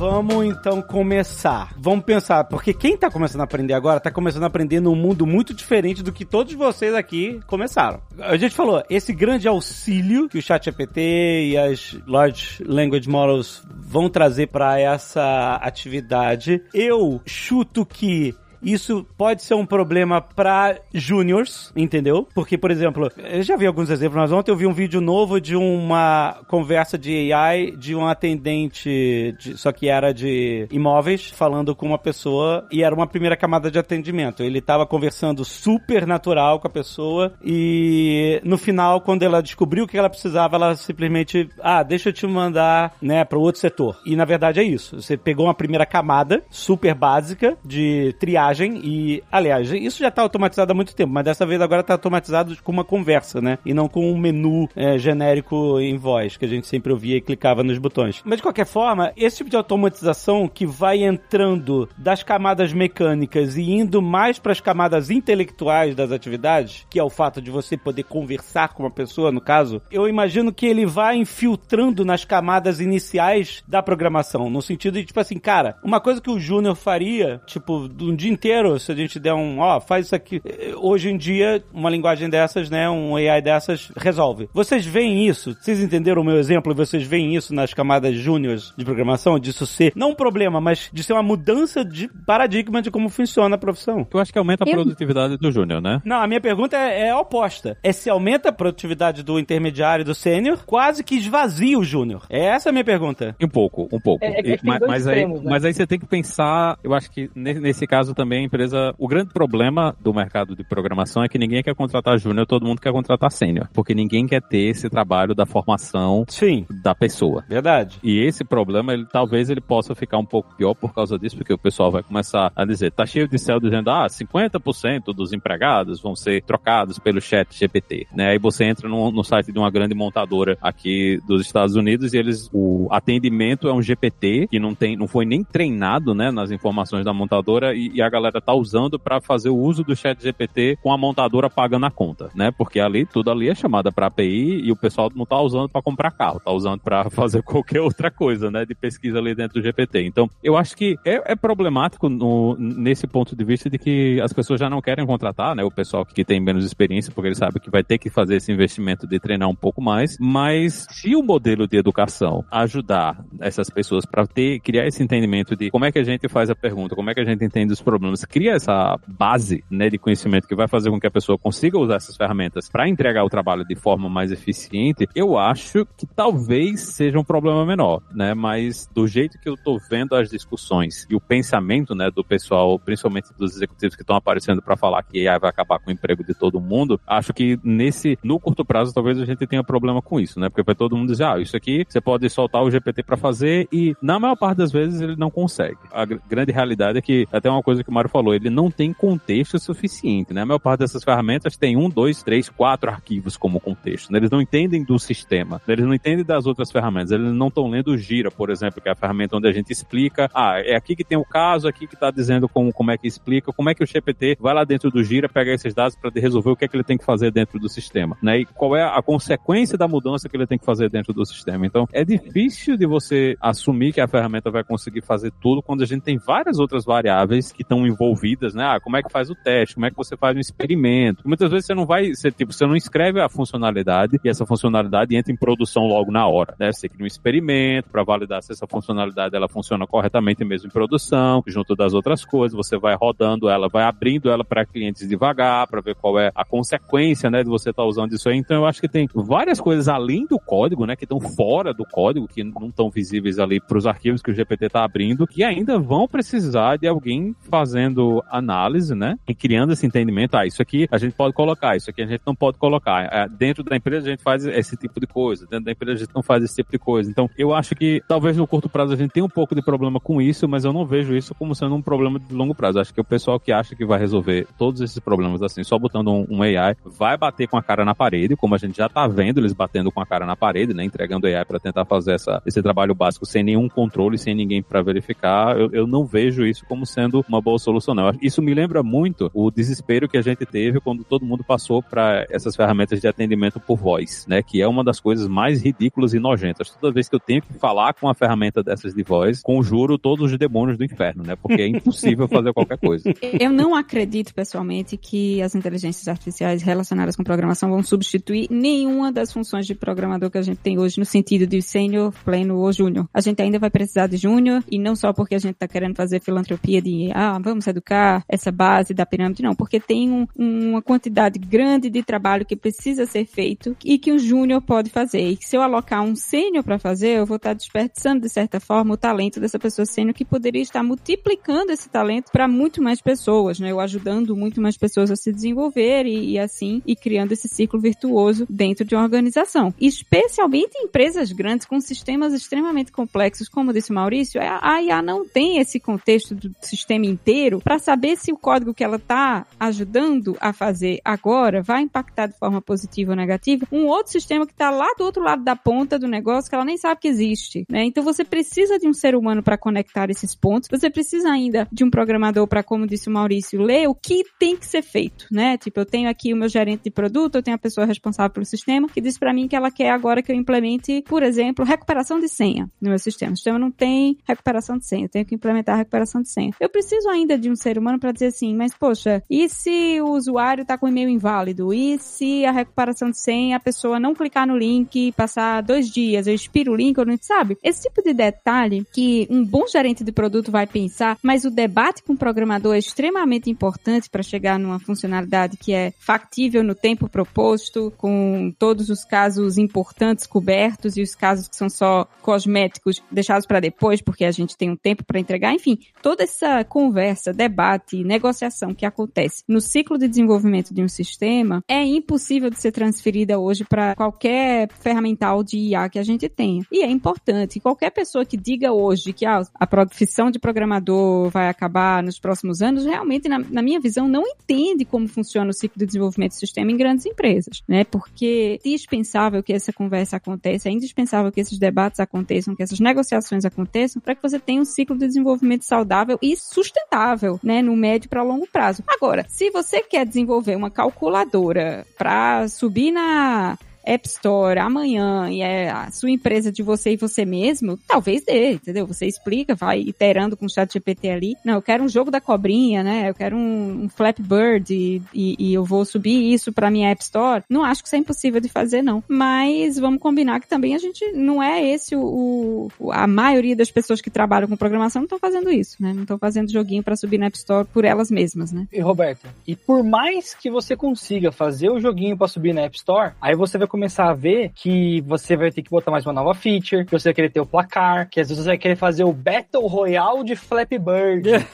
Vamos então começar. Vamos pensar, porque quem tá começando a aprender agora tá começando a aprender num mundo muito diferente do que todos vocês aqui começaram. A gente falou, esse grande auxílio que o ChatGPT e as Large Language Models vão trazer para essa atividade, eu chuto que isso pode ser um problema para juniors, entendeu? Porque, por exemplo, eu já vi alguns exemplos, mas ontem eu vi um vídeo novo de uma conversa de AI de um atendente, de, só que era de imóveis, falando com uma pessoa e era uma primeira camada de atendimento. Ele estava conversando super natural com a pessoa e no final, quando ela descobriu o que ela precisava, ela simplesmente, ah, deixa eu te mandar, né, para outro setor. E na verdade é isso. Você pegou uma primeira camada super básica de triagem e, aliás, isso já está automatizado há muito tempo, mas dessa vez agora está automatizado com uma conversa, né? E não com um menu é, genérico em voz, que a gente sempre ouvia e clicava nos botões. Mas de qualquer forma, esse tipo de automatização que vai entrando das camadas mecânicas e indo mais para as camadas intelectuais das atividades, que é o fato de você poder conversar com uma pessoa, no caso, eu imagino que ele vai infiltrando nas camadas iniciais da programação, no sentido de, tipo assim, cara, uma coisa que o Júnior faria, tipo, um dia inteiro, se a gente der um, ó, faz isso aqui. Hoje em dia, uma linguagem dessas, né, um AI dessas, resolve. Vocês veem isso? Vocês entenderam o meu exemplo? Vocês veem isso nas camadas júniores de programação? Disso ser, não um problema, mas de ser uma mudança de paradigma de como funciona a profissão. Eu acho que aumenta a produtividade do júnior, né? Não, a minha pergunta é, é oposta. É se aumenta a produtividade do intermediário e do sênior, quase que esvazia o júnior. É essa a minha pergunta. Um pouco, um pouco. É, é mas, mas, extremos, aí, né? mas aí você tem que pensar, eu acho que nesse caso também também a empresa. O grande problema do mercado de programação é que ninguém quer contratar júnior, todo mundo quer contratar sênior. Porque ninguém quer ter esse trabalho da formação Sim. da pessoa. Verdade. E esse problema, ele talvez ele possa ficar um pouco pior por causa disso, porque o pessoal vai começar a dizer, tá cheio de céu dizendo, ah, 50% dos empregados vão ser trocados pelo chat GPT, né? Aí você entra no, no site de uma grande montadora aqui dos Estados Unidos e eles, o atendimento é um GPT que não tem, não foi nem treinado, né, nas informações da montadora e, e a galera tá usando para fazer o uso do chat GPT com a montadora pagando a conta, né? Porque ali, tudo ali é chamada para API e o pessoal não tá usando para comprar carro, tá usando para fazer qualquer outra coisa, né? De pesquisa ali dentro do GPT. Então, eu acho que é, é problemático no, nesse ponto de vista de que as pessoas já não querem contratar, né? O pessoal que tem menos experiência, porque ele sabe que vai ter que fazer esse investimento de treinar um pouco mais. Mas se o modelo de educação ajudar essas pessoas para ter, criar esse entendimento de como é que a gente faz a pergunta, como é que a gente entende os problemas problemas, cria essa base né, de conhecimento que vai fazer com que a pessoa consiga usar essas ferramentas para entregar o trabalho de forma mais eficiente, eu acho que talvez seja um problema menor, né? Mas do jeito que eu tô vendo as discussões e o pensamento, né, do pessoal, principalmente dos executivos que estão aparecendo para falar que AI vai acabar com o emprego de todo mundo, acho que nesse no curto prazo talvez a gente tenha problema com isso, né? Porque vai todo mundo dizer, ah, isso aqui você pode soltar o GPT para fazer e na maior parte das vezes ele não consegue. A grande realidade é que até uma coisa que Mário falou, ele não tem contexto suficiente, né? A maior parte dessas ferramentas tem um, dois, três, quatro arquivos como contexto. Né? Eles não entendem do sistema, eles não entendem das outras ferramentas, eles não estão lendo o Gira, por exemplo, que é a ferramenta onde a gente explica, ah, é aqui que tem o caso, aqui que está dizendo como, como é que explica, como é que o GPT vai lá dentro do Gira, pega esses dados para resolver o que é que ele tem que fazer dentro do sistema, né? E qual é a consequência da mudança que ele tem que fazer dentro do sistema. Então, é difícil de você assumir que a ferramenta vai conseguir fazer tudo quando a gente tem várias outras variáveis que estão envolvidas, né? Ah, como é que faz o teste, como é que você faz um experimento. Muitas vezes você não vai, você, tipo, você não escreve a funcionalidade e essa funcionalidade entra em produção logo na hora, né? Você cria um experimento para validar se essa funcionalidade ela funciona corretamente mesmo em produção, junto das outras coisas, você vai rodando ela, vai abrindo ela para clientes devagar, para ver qual é a consequência, né, de você estar tá usando isso aí. Então eu acho que tem várias coisas além do código, né, que estão fora do código, que não estão visíveis ali para os arquivos que o GPT está abrindo, que ainda vão precisar de alguém fazendo análise, né, e criando esse entendimento. Ah, isso aqui a gente pode colocar, isso aqui a gente não pode colocar. É, dentro da empresa a gente faz esse tipo de coisa, dentro da empresa a gente não faz esse tipo de coisa. Então eu acho que talvez no curto prazo a gente tenha um pouco de problema com isso, mas eu não vejo isso como sendo um problema de longo prazo. Acho que o pessoal que acha que vai resolver todos esses problemas assim, só botando um, um AI, vai bater com a cara na parede, como a gente já tá vendo eles batendo com a cara na parede, né, entregando AI para tentar fazer essa, esse trabalho básico sem nenhum controle, sem ninguém para verificar. Eu, eu não vejo isso como sendo uma boa solução. Não. Isso me lembra muito o desespero que a gente teve quando todo mundo passou para essas ferramentas de atendimento por voz, né, que é uma das coisas mais ridículas e nojentas. Toda vez que eu tenho que falar com uma ferramenta dessas de voz, conjuro todos os demônios do inferno, né, porque é impossível fazer qualquer coisa. Eu não acredito pessoalmente que as inteligências artificiais relacionadas com programação vão substituir nenhuma das funções de programador que a gente tem hoje no sentido de sênior, pleno ou júnior. A gente ainda vai precisar de júnior e não só porque a gente está querendo fazer filantropia de ah, vamos educar essa base da pirâmide, não, porque tem um, uma quantidade grande de trabalho que precisa ser feito e que um júnior pode fazer. E se eu alocar um sênior para fazer, eu vou estar tá desperdiçando de certa forma o talento dessa pessoa sênior que poderia estar multiplicando esse talento para muito mais pessoas, né? Eu ajudando muito mais pessoas a se desenvolver e, e assim e criando esse ciclo virtuoso dentro de uma organização. Especialmente em empresas grandes com sistemas extremamente complexos, como disse o Maurício, a IA não tem esse contexto do sistema inteiro para saber se o código que ela está ajudando a fazer agora vai impactar de forma positiva ou negativa um outro sistema que está lá do outro lado da ponta do negócio que ela nem sabe que existe, né? Então você precisa de um ser humano para conectar esses pontos, você precisa ainda de um programador para, como disse o Maurício, ler o que tem que ser feito, né? Tipo, eu tenho aqui o meu gerente de produto, eu tenho a pessoa responsável pelo sistema que diz para mim que ela quer agora que eu implemente, por exemplo, recuperação de senha no meu sistema. O sistema não tem recuperação de senha, eu tenho que implementar a recuperação de senha. Eu preciso ainda de um ser humano para dizer assim, mas poxa, e se o usuário está com e-mail inválido? E se a recuperação de senha, a pessoa não clicar no link, passar dois dias, eu expiro o link, ou não sabe? Esse tipo de detalhe que um bom gerente de produto vai pensar, mas o debate com o programador é extremamente importante para chegar numa funcionalidade que é factível no tempo proposto, com todos os casos importantes cobertos e os casos que são só cosméticos deixados para depois, porque a gente tem um tempo para entregar. Enfim, toda essa conversa, debate, negociação que acontece no ciclo de desenvolvimento de um sistema é impossível de ser transferida hoje para qualquer ferramental de IA que a gente tenha. E é importante, qualquer pessoa que diga hoje que ah, a profissão de programador vai acabar nos próximos anos, realmente, na, na minha visão, não entende como funciona o ciclo de desenvolvimento do sistema em grandes empresas, né? Porque é indispensável que essa conversa aconteça, é indispensável que esses debates aconteçam, que essas negociações aconteçam, para que você tenha um ciclo de desenvolvimento saudável e sustentável, né, no médio para longo prazo. Agora, se você quer desenvolver uma calculadora para subir na App Store amanhã e é a sua empresa de você e você mesmo, talvez dê, entendeu? Você explica, vai iterando com o chat GPT ali. Não, eu quero um jogo da cobrinha, né? Eu quero um, um Flappy Bird e, e, e, eu vou subir isso para minha App Store. Não acho que isso é impossível de fazer, não. Mas vamos combinar que também a gente não é esse o, o a maioria das pessoas que trabalham com programação não estão fazendo isso, né? Não estão fazendo joguinho para subir na App Store por elas mesmas, né? E Roberta, e por mais que você consiga fazer o joguinho para subir na App Store, aí você vai começar a ver que você vai ter que botar mais uma nova feature, que você vai querer ter o placar, que às vezes você vai querer fazer o Battle Royale de Flappy Bird.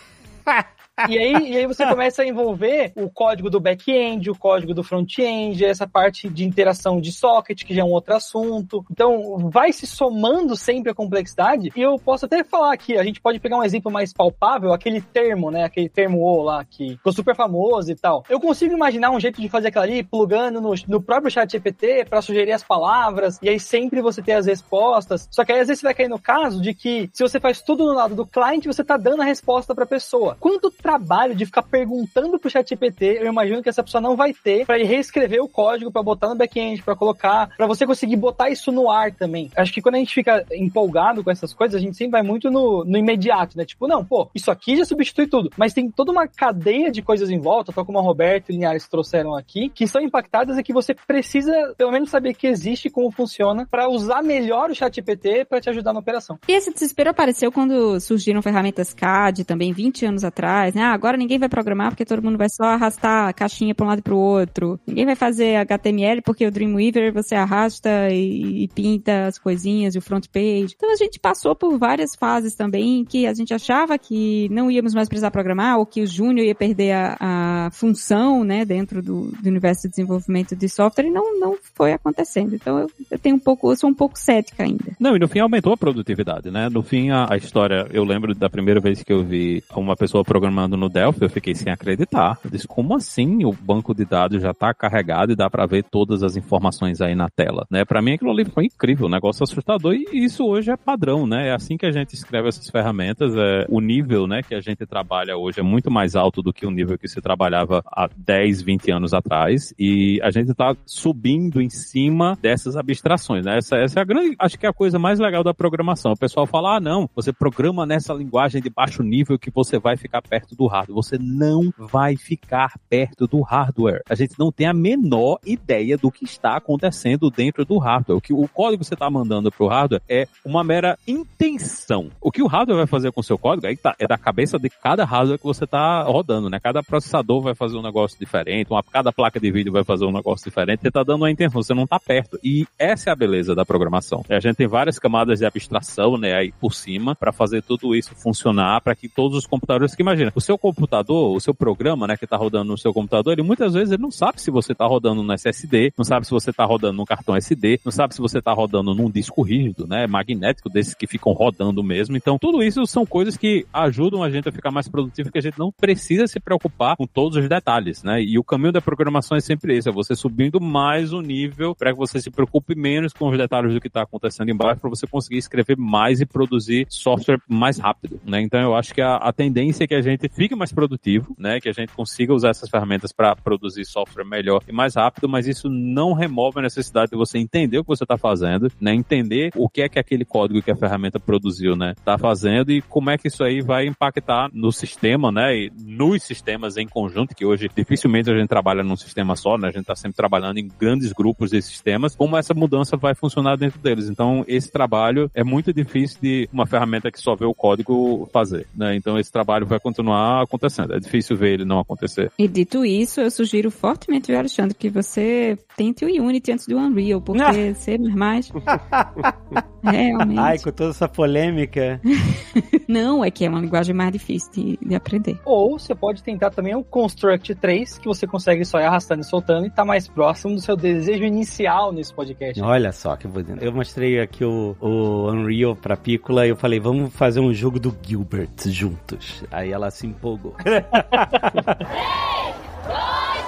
E aí, e aí você começa a envolver o código do back-end, o código do front-end, essa parte de interação de socket, que já é um outro assunto. Então, vai se somando sempre a complexidade. E eu posso até falar aqui, a gente pode pegar um exemplo mais palpável, aquele termo, né? Aquele termo O lá, que ficou super famoso e tal. Eu consigo imaginar um jeito de fazer aquilo ali, plugando no, no próprio chat GPT para sugerir as palavras, e aí sempre você ter as respostas. Só que aí às vezes você vai cair no caso de que se você faz tudo no lado do cliente, você tá dando a resposta pra pessoa. Quanto trabalho de ficar perguntando pro chat GPT, eu imagino que essa pessoa não vai ter para reescrever o código, para botar no back-end, para colocar, para você conseguir botar isso no ar também. Acho que quando a gente fica empolgado com essas coisas, a gente sempre vai muito no, no imediato, né? Tipo, não, pô, isso aqui já substitui tudo. Mas tem toda uma cadeia de coisas em volta, tal como a Roberto e Linhares trouxeram aqui, que são impactadas e que você precisa, pelo menos, saber que existe e como funciona para usar melhor o chat GPT para te ajudar na operação. E esse desespero apareceu quando surgiram ferramentas CAD, também 20 anos atrás, né? Ah, agora ninguém vai programar porque todo mundo vai só arrastar a caixinha para um lado para o outro. Ninguém vai fazer HTML porque o Dreamweaver você arrasta e, e pinta as coisinhas e o front page. Então a gente passou por várias fases também que a gente achava que não íamos mais precisar programar ou que o Júnior ia perder a, a função, né, dentro do, do, universo de desenvolvimento de software e não, não foi acontecendo. Então eu, eu tenho um pouco, eu sou um pouco cética ainda. Não, e no fim aumentou a produtividade, né? No fim a, a história, eu lembro da primeira vez que eu vi uma pessoa programando no Delphi, eu fiquei sem acreditar. Eu disse, como assim o banco de dados já está carregado e dá para ver todas as informações aí na tela, né? Para mim aquilo ali foi incrível, um negócio assustador e isso hoje é padrão, né? É assim que a gente escreve essas ferramentas, é, o nível, né, que a gente trabalha hoje é muito mais alto do que o nível que se trabalhava há 10, 20 anos atrás e a gente está subindo em cima dessas abstrações, né? Essa, essa é a grande, acho que é a coisa mais legal da programação. O pessoal fala, ah, não, você programa nessa linguagem de baixo nível que você vai ficar perto do hardware. Você não vai ficar perto do hardware. A gente não tem a menor ideia do que está acontecendo dentro do hardware. O que o código que você está mandando para o hardware é uma mera intenção. O que o hardware vai fazer com o seu código aí tá, é da cabeça de cada hardware que você está rodando, né? Cada processador vai fazer um negócio diferente, uma, cada placa de vídeo vai fazer um negócio diferente. Você está dando uma intenção, você não está perto. E essa é a beleza da programação. A gente tem várias camadas de abstração, né, aí por cima, para fazer tudo isso funcionar, para que todos os computadores que imagina, seu computador, o seu programa, né, que está rodando no seu computador, ele muitas vezes ele não sabe se você está rodando no SSD, não sabe se você está rodando num cartão SD, não sabe se você está rodando num disco rígido, né, magnético desses que ficam rodando mesmo. Então, tudo isso são coisas que ajudam a gente a ficar mais produtivo, que a gente não precisa se preocupar com todos os detalhes, né? E o caminho da programação é sempre esse, é você subindo mais o nível para que você se preocupe menos com os detalhes do que está acontecendo embaixo, para você conseguir escrever mais e produzir software mais rápido, né? Então, eu acho que a, a tendência é que a gente fique mais produtivo, né? Que a gente consiga usar essas ferramentas para produzir software melhor e mais rápido, mas isso não remove a necessidade de você entender o que você está fazendo, né? Entender o que é que aquele código que a ferramenta produziu, né? Tá fazendo e como é que isso aí vai impactar no sistema, né? E nos sistemas em conjunto, que hoje dificilmente a gente trabalha num sistema só, né? A gente está sempre trabalhando em grandes grupos de sistemas, como essa mudança vai funcionar dentro deles. Então, esse trabalho é muito difícil de uma ferramenta que só vê o código fazer, né? Então, esse trabalho vai continuar acontecendo. É difícil ver ele não acontecer. E dito isso, eu sugiro fortemente, Alexandre, que você tente o Unity antes do Unreal, porque ah. ser mais Realmente. Ai, com toda essa polêmica. Não, é que é uma linguagem mais difícil de, de, aprender. Ou você pode tentar também o Construct 3, que você consegue só ir arrastando e soltando e tá mais próximo do seu desejo inicial nesse podcast. Olha só que bonito. Eu mostrei aqui o, o Unreal pra Pícola e eu falei, vamos fazer um jogo do Gilbert juntos. Aí ela se empolgou.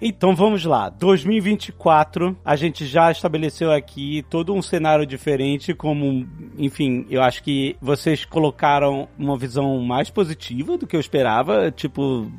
Então vamos lá. 2024, a gente já estabeleceu aqui todo um cenário diferente, como, enfim, eu acho que vocês colocaram uma visão mais positiva do que eu esperava, tipo,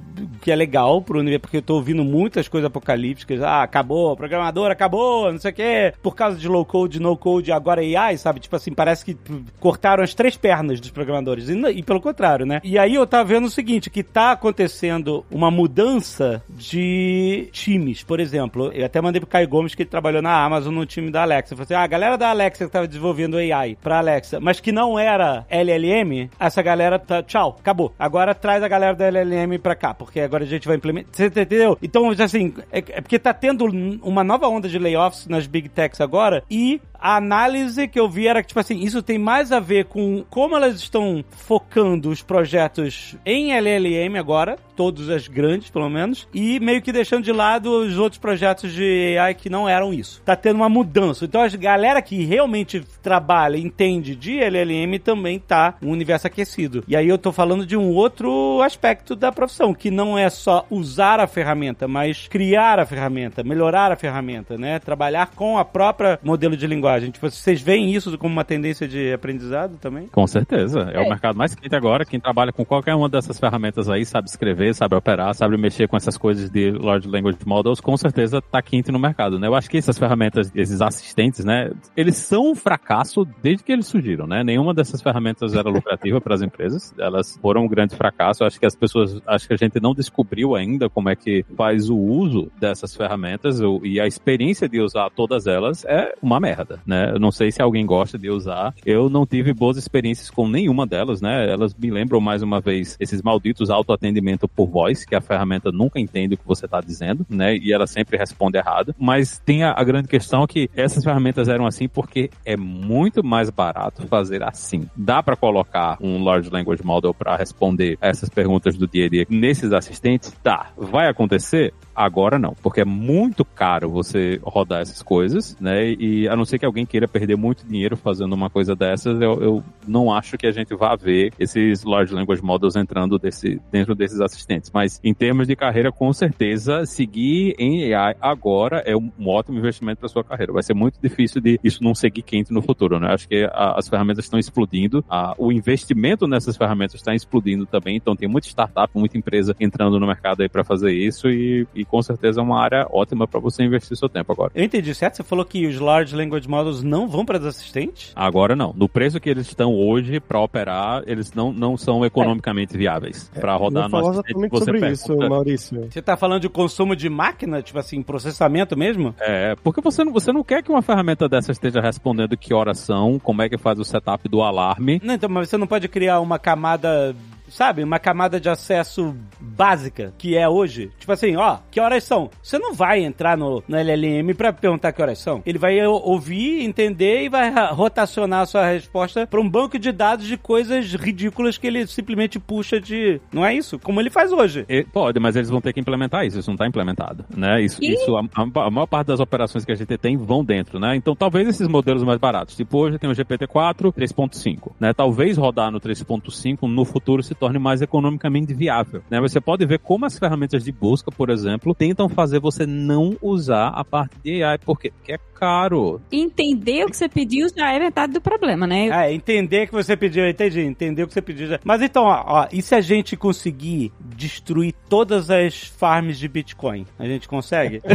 que é legal pro universo, porque eu tô ouvindo muitas coisas apocalípticas. Ah, acabou, programador acabou, não sei o quê, por causa de low code, no code, agora AI, sabe? Tipo assim, parece que cortaram as três pernas dos programadores. E, e pelo contrário, né? E aí eu tava vendo o seguinte, que tá acontecendo uma mudança de times. Por exemplo, eu até mandei pro Caio Gomes que ele trabalhou na Amazon no time da Alexa. Eu falei assim, ah, a galera da Alexa que tava desenvolvendo AI pra Alexa, mas que não era LLM, essa galera tá, tchau, acabou. Agora traz a galera da LLM pra cá, porque agora a gente vai implementar. Você entendeu? Então, assim, é, é porque tá tendo uma nova onda de layoffs nas big techs agora e a análise que eu vi era que, tipo assim, isso tem mais a ver com como elas estão focando os projetos em LLM agora, todas as grandes, pelo menos, e meio que deixando de lado os outros projetos de AI que não eram isso. Tá tendo uma mudança. Então a galera que realmente trabalha, entende de LLM também tá um universo aquecido. E aí eu tô falando de um outro aspecto da profissão, que não é só usar a ferramenta, mas criar a ferramenta, melhorar a ferramenta, né? Trabalhar com a própria modelo de linguagem A gente, vocês veem isso como uma tendência de aprendizado também? Com certeza. É, É. o mercado mais quente agora. Quem trabalha com qualquer uma dessas ferramentas aí, sabe escrever, sabe operar, sabe mexer com essas coisas de Large Language Models, com certeza tá quente no mercado, né? Eu acho que essas ferramentas, esses assistentes, né, eles são um fracasso desde que eles surgiram, né? Nenhuma dessas ferramentas era lucrativa para as empresas. Elas foram um grande fracasso. Eu acho que as pessoas, acho que a gente não descobriu ainda como é que faz o uso dessas ferramentas e a experiência de usar todas elas é uma merda, né? Eu não sei se alguém gosta de usar. Eu não tive boas experiências com nenhuma delas, né? Elas me lembram mais uma vez esses malditos autoatendimento por voz, que a ferramenta nunca entende o que você está dizendo, né? E ela sempre responde errado. Mas tem a, a grande questão que essas ferramentas eram assim porque é muito mais barato fazer assim. Dá para colocar um Large Language Model para responder essas perguntas do dia a dia nesses assistentes? Tá. Vai acontecer? Agora não, porque é muito caro você rodar essas coisas, né? E a não ser que alguém queira perder muito dinheiro fazendo uma coisa dessas, eu, eu não acho que a gente vá ver esses large language models entrando desse, dentro desses assistentes. Mas em termos de carreira, com certeza, seguir em AI agora é um, ótimo investimento para sua carreira. Vai ser muito difícil de isso não seguir quente no futuro, né? Acho que a- as ferramentas estão explodindo, a- o investimento nessas ferramentas está explodindo também, então tem muita startup, muita empresa entrando no mercado aí para fazer isso e, e com certeza é uma área ótima para você investir seu tempo agora. Eu entendi certo? Você falou que os Large Language Models não vão para os assistentes? Agora não. No preço que eles estão hoje para operar, eles não, não são economicamente viáveis para Eu rodar no assistente você sobre pergunta. isso, Maurício. Você tá falando de consumo de máquina, tipo assim, processamento mesmo? É, porque você não, você não quer que uma ferramenta dessa esteja respondendo que horas são, como é que faz o setup do alarme. Não, então, mas você não pode criar uma camada, sabe? Uma camada de acesso básica, que é hoje. Tipo assim, ó, que horas são? Você não vai entrar no, no LLM pra perguntar que horas são. Ele vai ou- ouvir, entender e vai rotacionar a sua resposta pra um banco de dados de coisas ridículas que ele simplesmente puxa de. Não é isso? Como ele faz hoje. E- Pode, mas eles vão ter que implementar isso, isso não está implementado, né? Isso, E- isso a, a- a maior parte das operações que a gente tem vão dentro, né? Então talvez esses modelos mais baratos, tipo hoje tem o GPT-4 3.5, né? Talvez rodar no 3.5 no futuro se torne mais economicamente viável, né? Você pode ver como as ferramentas de busca, por exemplo, tentam fazer você não usar a parte de AI, porque porque é caro. Entender o que você pediu já é metade do problema, né? É, entender que você pediu, eu entendi, entender o que você pediu. já. Mas então, ó, ó, e se a gente conseguir destruir todas as farms de Bitcoin? A gente consegue?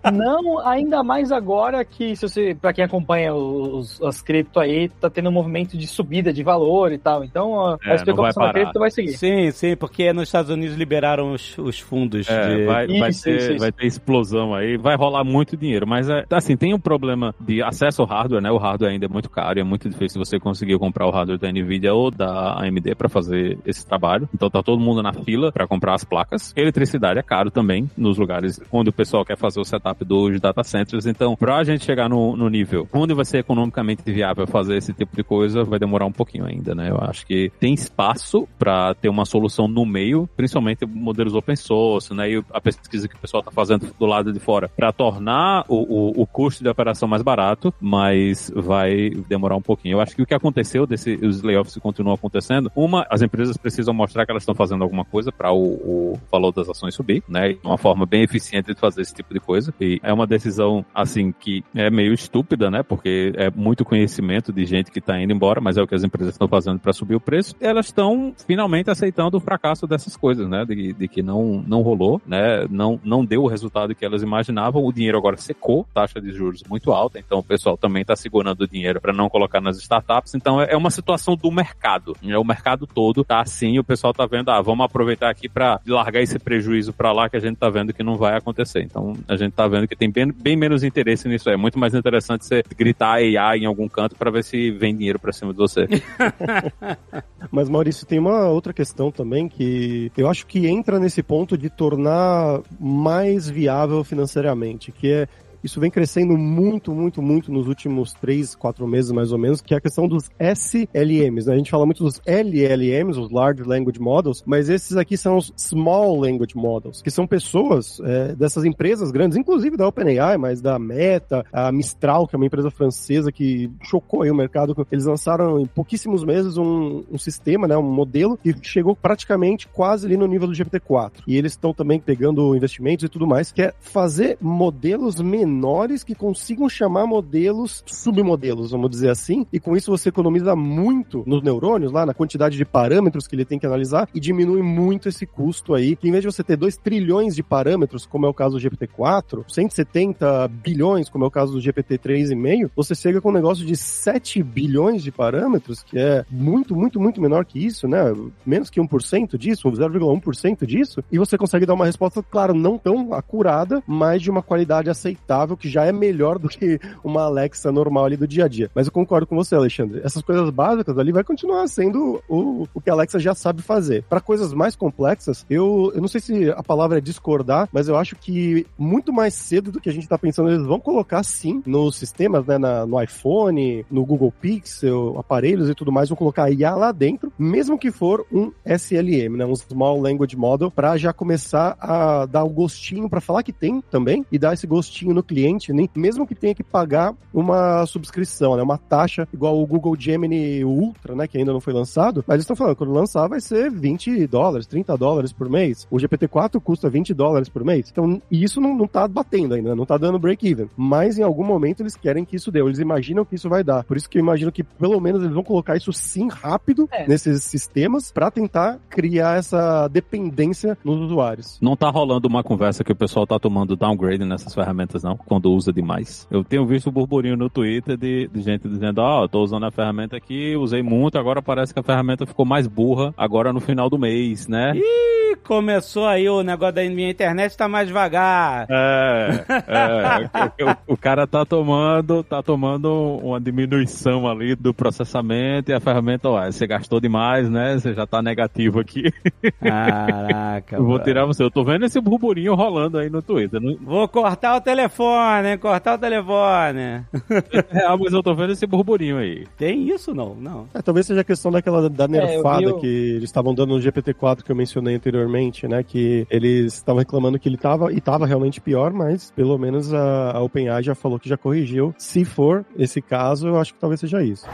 Não, ainda mais agora que, se você, pra quem acompanha os, as cripto aí, tá tendo um movimento de subida de valor e tal. Então, a, É, a especulação não da vai cripto vai seguir. sim, sim, porque nos Estados Unidos liberaram os, os fundos É, de... vai, vai, Isso, ter, isso, isso. vai ter explosão aí, vai rolar muito dinheiro. Mas, é, assim, tem um problema de acesso ao hardware, né? O hardware ainda é muito caro e é muito difícil você conseguir comprar o hardware da NVIDIA ou da AMD para fazer esse trabalho. Então tá todo mundo na fila para comprar as placas. Eletricidade é caro também nos lugares onde o pessoal quer fazer o setup dos data centers. Então, pra gente chegar no, no nível onde vai ser economicamente viável fazer esse tipo de coisa, vai demorar um pouquinho ainda, né? Eu acho que tem espaço para ter uma solução no meio, principalmente modelos open source, né? E a pesquisa que o pessoal está fazendo do lado de fora para tornar o, o, o custo de operação mais barato, mas vai demorar um pouquinho. Eu acho que o que aconteceu desse, os layoffs continuam acontecendo. Uma, as empresas precisam mostrar que elas estão fazendo alguma coisa para o, o valor das ações subir, né? Uma forma bem eficiente de fazer esse tipo de coisa. E é uma decisão, assim, que é meio estúpida, né? Porque é muito conhecimento de gente que está indo embora, mas é o que as empresas estão fazendo para subir o preço. Elas estão finalmente aceitando o fracasso dessas coisas, né? De, de que não, não rolou, né? Não, não deu o resultado que elas imaginavam. O dinheiro agora secou, taxa de juros muito alta, então o pessoal também está segurando o dinheiro para não colocar nas startups. Então é é uma situação do mercado. Né? O mercado todo tá assim, o pessoal tá vendo, ah, vamos aproveitar aqui para largar esse prejuízo para lá que a gente tá vendo que não vai acontecer. Então a gente tá vendo que tem bem, bem menos interesse nisso. É muito mais interessante você gritar AI em algum canto para ver se vem dinheiro para cima de você. Mas, Maurício, tem uma outra questão também que eu acho que entra nesse ponto de tornar mais viável financeiramente, que é isso vem crescendo muito, muito, muito nos últimos três, quatro meses, mais ou menos, que é a questão dos SLMs. Né? A gente fala muito dos LLMs, os Large Language Models, mas esses aqui são os Small Language Models, que são pessoas é, dessas empresas grandes, inclusive da OpenAI, mas da Meta, a Mistral, que é uma empresa francesa que chocou aí o mercado. Eles lançaram em pouquíssimos meses um, um sistema, né, um modelo que chegou praticamente quase ali no nível do GPT-4. E eles estão também pegando investimentos e tudo mais, que é fazer modelos menores menores que consigam chamar modelos submodelos, vamos dizer assim, e com isso você economiza muito nos neurônios, lá na quantidade de parâmetros que ele tem que analisar, e diminui muito esse custo aí, que em vez de você ter 2 trilhões de parâmetros, como é o caso do GPT-4, 170 bilhões, como é o caso do GPT-3,5, você chega com um negócio de 7 bilhões de parâmetros, que é muito, muito, muito menor que isso, né? Menos que 1% disso, 0,1% disso, e você consegue dar uma resposta, claro, não tão acurada, mas de uma qualidade aceitável, que já é melhor do que uma Alexa normal ali do dia a dia. Mas eu concordo com você, Alexandre. Essas coisas básicas ali vai continuar sendo o, o que a Alexa já sabe fazer. Para coisas mais complexas, eu, eu não sei se a palavra é discordar, mas eu acho que muito mais cedo do que a gente tá pensando, eles vão colocar sim nos sistemas, né, na, no iPhone, no Google Pixel, aparelhos e tudo mais, vão colocar IA lá dentro, mesmo que for um SLM, né, um Small Language Model, para já começar a dar o gostinho para falar que tem também e dar esse gostinho no cliente, né, mesmo que tenha que pagar uma subscrição, né, uma taxa igual o Google Gemini Ultra, né, que ainda não foi lançado, mas eles estão falando quando lançar vai ser 20 dólares, 30 dólares por mês. O GPT-4 custa 20 dólares por mês. Então, isso não, não tá batendo ainda, não tá dando break-even. Mas em algum momento eles querem que isso dê, eles imaginam que isso vai dar. Por isso que eu imagino que pelo menos eles vão colocar isso sim rápido É. nesses sistemas para tentar criar essa dependência nos usuários. Não tá rolando uma conversa que o pessoal tá tomando downgrade nessas ferramentas, não, quando usa demais. Eu tenho visto burburinho no Twitter de, de gente dizendo, ó, tô usando a ferramenta aqui, usei muito, agora parece que a ferramenta ficou mais burra agora no final do mês, né? Ih, começou aí o negócio da minha internet tá mais devagar. É, é. o, o cara tá tomando, tá tomando uma diminuição ali do processamento e a ferramenta, ó, você gastou demais, né? Você já tá negativo aqui. Caraca. Eu vou tirar você. Eu tô vendo esse burburinho rolando aí no Twitter. Não Vou cortar o telefone, hein? Cortar o telefone. é mas eu tô vendo esse burburinho aí. Tem isso não? Não. É, talvez seja a questão daquela da nerfada É, vi o- que eles estavam dando no GPT-4 que eu mencionei anteriormente, né? Que eles estavam reclamando que ele tava e tava realmente pior, mas pelo menos a, a OpenAI já falou que já corrigiu. Se for esse caso, eu acho que talvez seja isso.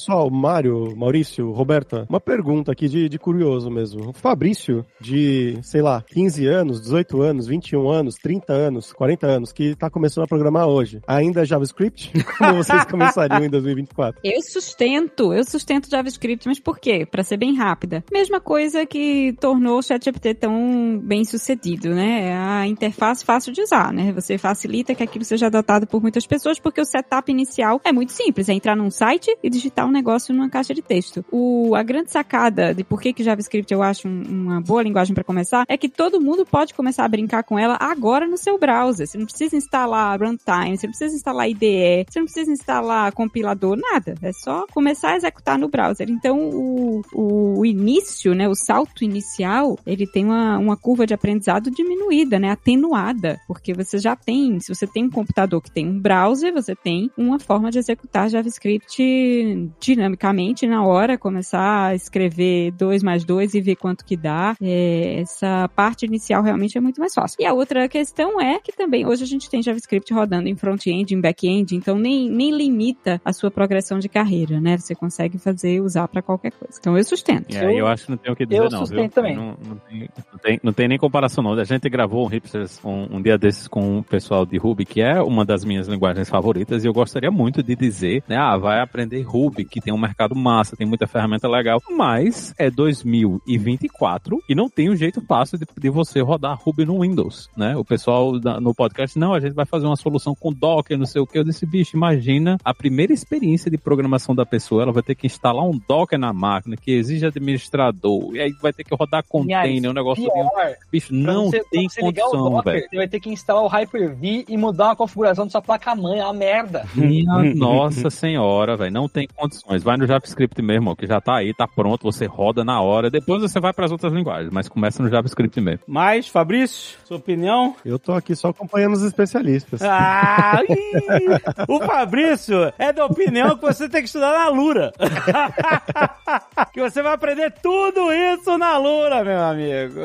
Pessoal, Mário, Maurício, Roberta, uma pergunta aqui de, de curioso mesmo. O Fabrício, de, sei lá, 15 anos, 18 anos, 21 anos, 30 anos, 40 anos, que tá começando a programar hoje, ainda é JavaScript? Como vocês começariam em 2024? Eu sustento, eu sustento JavaScript, mas por quê? Pra ser bem rápida. Mesma coisa que tornou o ChatGPT tão bem sucedido, né? É a interface fácil de usar, né? Você facilita que aquilo seja adotado por muitas pessoas, porque o setup inicial é muito simples, é entrar num site e digitar um negócio numa caixa de texto. O, a grande sacada de por que, que JavaScript eu acho um- uma boa linguagem para começar é que todo mundo pode começar a brincar com ela agora no seu browser. Você não precisa instalar runtime, você não precisa instalar IDE, você não precisa instalar compilador, nada. É só começar a executar no browser. Então, o, o, início, né, o salto inicial, ele tem uma, uma curva de aprendizado diminuída, né, atenuada, porque você já tem, se você tem um computador que tem um browser, você tem uma forma de executar JavaScript dinamicamente na hora, começar a escrever 2 mais 2 e ver quanto que dá. É, essa parte inicial realmente é muito mais fácil. E a outra questão é que também hoje a gente tem JavaScript rodando em front-end, em back-end, então nem, nem limita a sua progressão de carreira, né? Você consegue fazer, usar pra qualquer coisa. Então eu sustento. É, eu acho que não tem o que dizer, eu não. Viu? sustento também. Não, não tem, não, tem, não tem nem comparação, não. A gente gravou um Hipsters um, um dia desses com o pessoal de Ruby, que é uma das minhas linguagens favoritas, e eu gostaria muito de dizer, né? Ah, vai aprender Ruby, que tem um mercado massa, tem muita ferramenta legal, mas é 2024 e não tem um jeito fácil de, de você rodar Ruby no Windows, né? O pessoal da- no podcast, não, a gente vai fazer uma solução com Docker, não sei o que. Eu disse, bicho, imagina a primeira experiência de programação da pessoa, ela vai ter que instalar um Docker na máquina que exige administrador, e aí vai ter que rodar container, um negócio de... Pior, Bicho, pra não você, tem condição, velho. Você vai ter que instalar o Hyper-V e mudar uma configuração da sua placa-mãe, é uma merda. Minha nossa senhora, velho, não tem Vai no JavaScript mesmo, ó, que já tá aí, tá pronto, você roda na hora. Depois você vai para as outras linguagens, mas começa no JavaScript mesmo. Mas, Fabrício, sua opinião? Eu tô aqui só acompanhando os especialistas. Ah, o Fabrício é da opinião que você tem que estudar na Lura. que você vai aprender tudo isso na Lura, meu amigo.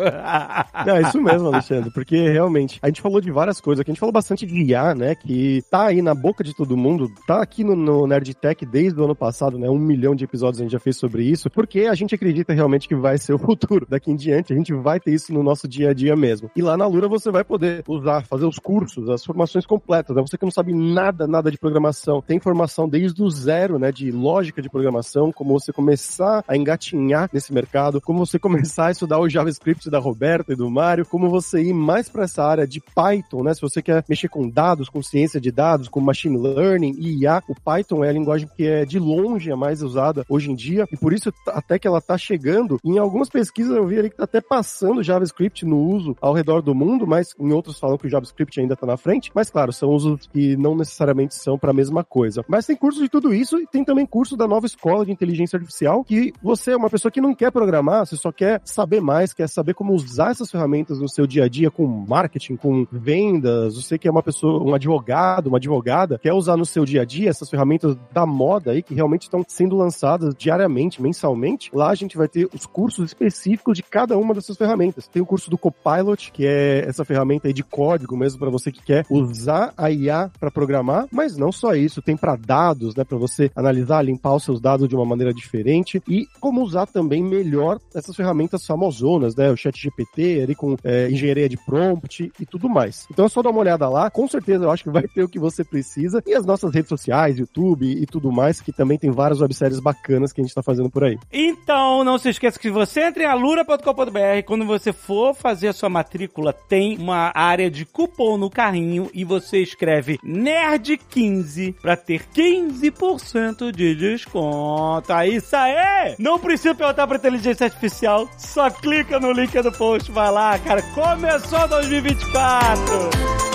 Não, é isso mesmo, Alexandre, porque realmente a gente falou de várias coisas aqui, a gente falou bastante de IA, né, que tá aí na boca de todo mundo, tá aqui no, no Nerd Tech desde o ano passado, passado, né? Um milhão de episódios a gente já fez sobre isso, porque a gente acredita realmente que vai ser o futuro. Daqui em diante, a gente vai ter isso no nosso dia a dia mesmo. E lá na Lura você vai poder usar, fazer os cursos, as formações completas, né? Você que não sabe nada, nada de programação, tem formação desde o zero, né? De lógica de programação, como você começar a engatinhar nesse mercado, como você começar a estudar o JavaScript da Roberta e do Mário, como você ir mais para essa área de Python, né? Se você quer mexer com dados, com ciência de dados, com machine learning IA, o Python é a linguagem que é de longe a mais usada hoje em dia e por isso até que ela tá chegando. Em algumas pesquisas eu vi ali que tá até passando JavaScript no uso ao redor do mundo, mas em outros falam que o JavaScript ainda tá na frente. Mas claro, são usos que não necessariamente são para a mesma coisa. Mas tem curso de tudo isso e tem também curso da nova escola de inteligência artificial que você é uma pessoa que não quer programar, você só quer saber mais, quer saber como usar essas ferramentas no seu dia a dia com marketing, com vendas, você que é uma pessoa, um advogado, uma advogada, quer usar no seu dia a dia essas ferramentas da moda aí que realmente estão sendo lançadas diariamente, mensalmente. Lá a gente vai ter os cursos específicos de cada uma dessas ferramentas. Tem o curso do Copilot, que é essa ferramenta aí de código mesmo para você que quer usar a IA para programar, mas não só isso, tem para dados, né, para você analisar, limpar os seus dados de uma maneira diferente e como usar também melhor essas ferramentas famosonas, né, o ChatGPT ali com é, engenharia de prompt e tudo mais. Então é só dar uma olhada lá, com certeza eu acho que vai ter o que você precisa e as nossas redes sociais, YouTube e tudo mais, que também tem várias webséries bacanas que a gente tá fazendo por aí. Então, não se esqueça que você entra em alura.com.br, quando você for fazer a sua matrícula, tem uma área de cupom no carrinho e você escreve NERD15 para ter 15% de desconto. É isso aí! Não precisa perguntar pra inteligência artificial, só clica no link do post, vai lá, cara. Começou 2024!